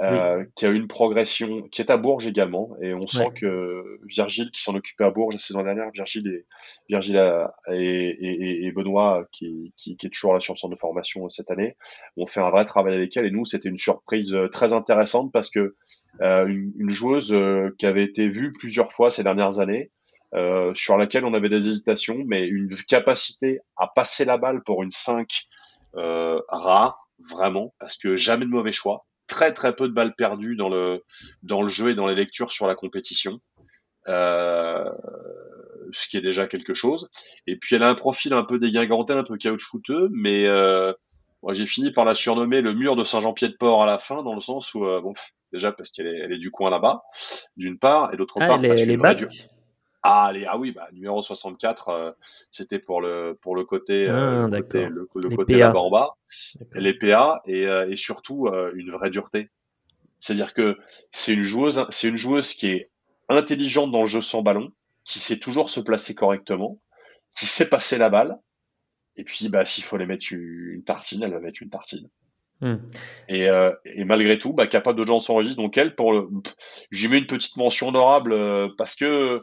euh, qui a une progression, qui est à Bourges également, et on sent que Virgile, qui s'en occupait à Bourges la saison dernière, Virgile et, Virgile et, et, Benoît, qui, qui, qui, est toujours là sur le centre de formation cette année, ont fait un vrai travail avec elle, et nous, c'était une surprise très intéressante parce que une, une, joueuse qui avait été vue plusieurs fois ces dernières années, euh, sur laquelle on avait des hésitations, mais une capacité à passer la balle pour une 5 euh, rare, vraiment, parce que jamais de mauvais choix, très très peu de balles perdues dans le dans le jeu et dans les lectures sur la compétition. Euh, ce qui est déjà quelque chose. Et puis elle a un profil un peu dégingandé, un peu caoutchouteux, mais euh, moi j'ai fini par la surnommer le mur de Saint-Jean-Pied-de-Port à la fin, dans le sens où, euh, bon, déjà parce qu'elle est, elle est du coin là-bas, d'une part, et d'autre ah, part, parce est ah, allez, ah oui, bah, numéro 64, euh, c'était pour le, pour le côté, euh, ah, côté le, côté là-bas en bas, les PA, et, euh, et surtout une vraie dureté. C'est-à-dire que c'est une joueuse, c'est une joueuse qui est intelligente dans le jeu sans ballon, qui sait toujours se placer correctement, qui sait passer la balle, et puis bah, s'il faut les mettre une tartine, elle va mettre une tartine. Hmm. Et, et, malgré tout, bah, capable de gens son Donc elle, pour le, j'y mets une petite mention honorable parce que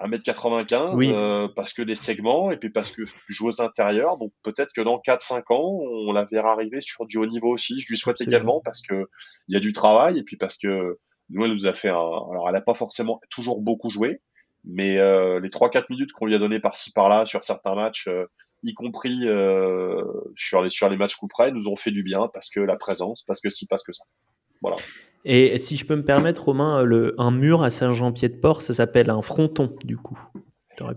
1m95 euh, parce que des segments et puis parce que joueuse intérieure. Donc peut-être que dans 4-5 ans, on la verra arriver sur du haut niveau aussi. Je lui souhaite également parce que il y a du travail et puis parce que nous, elle nous a fait un. Alors, elle n'a pas forcément toujours beaucoup joué, mais euh, les 3-4 minutes qu'on lui a donné par-ci par-là sur certains matchs, euh, y compris sur les sur les matchs coup près, nous ont fait du bien parce que la présence, parce que si, parce que ça. Voilà. Et si je peux me permettre, Romain, le, un mur à Saint-Jean-Pied-de-Port, ça s'appelle un fronton, du coup.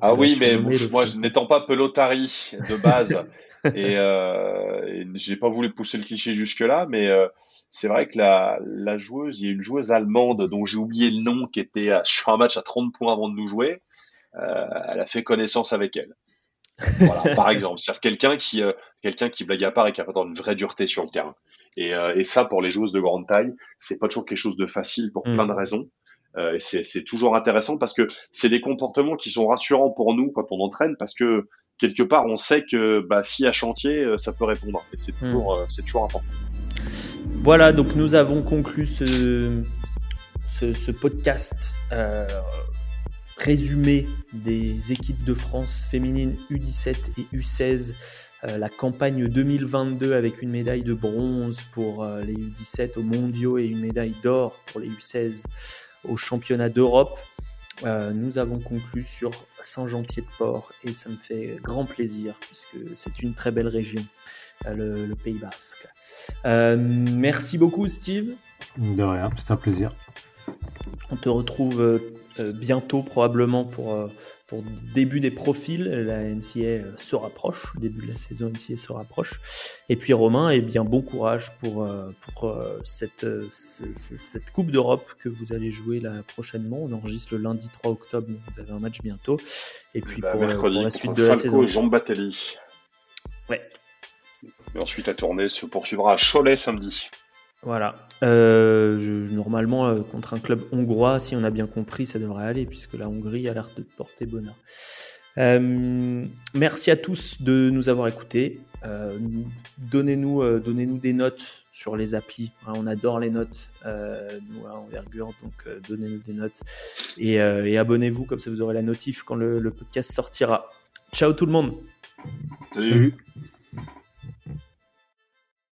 Ah oui, mais moi, n'étant pas pelotari de base, *laughs* et, euh, j'ai pas voulu pousser le cliché jusque-là, mais euh, c'est vrai que la, la, joueuse, il y a une joueuse allemande dont j'ai oublié le nom, qui était sur un match à 30 points avant de nous jouer. Euh, elle a fait connaissance avec elle. Voilà, par *laughs* exemple, c'est quelqu'un qui, euh, quelqu'un qui blague à part et qui a pas une vraie dureté sur le terrain. Et, euh, et, ça, pour les joueuses de grande taille, c'est pas toujours quelque chose de facile pour mm. plein de raisons. Euh, c'est toujours intéressant parce que c'est des comportements qui sont rassurants pour nous quand on entraîne parce que quelque part on sait que bah, si à chantier euh, ça peut répondre et c'est mm. toujours, c'est toujours important. Voilà, donc nous avons conclu ce, ce, ce podcast euh, résumé des équipes de France féminines U17 et U16 euh, la campagne 2022 avec une médaille de bronze pour euh, les U17 aux mondiaux et une médaille d'or pour les U16 au championnat d'Europe. Euh, nous avons conclu sur Saint-Jean-Pied-de-Port et ça me fait grand plaisir puisque c'est une très belle région, le, le, Pays Basque. merci beaucoup Steve. De rien, c'est un plaisir. On te retrouve bientôt probablement pour pour début des profils, la NCA euh, se rapproche, début de la saison NCA se rapproche. Et puis Romain, eh bien bon courage pour, euh, pour euh, cette, cette Coupe d'Europe que vous allez jouer là prochainement. On enregistre le lundi 3 octobre, vous avez un match bientôt. Et puis bah, pour, la suite de la saison. Jean Batelli. Ouais. Et ensuite, la tournée se poursuivra à Cholet samedi. Voilà. Euh, je, normalement, euh, contre un club hongrois, si on a bien compris, ça devrait aller, puisque la Hongrie a l'air de porter bonheur. Euh, merci à tous de nous avoir écoutés. donnez-nous, donnez-nous des notes sur les applis. Hein, on adore les notes, nous à Envergure, donc donnez-nous des notes et, abonnez-vous, comme ça vous aurez la notif quand le, podcast sortira. Ciao tout le monde. Salut.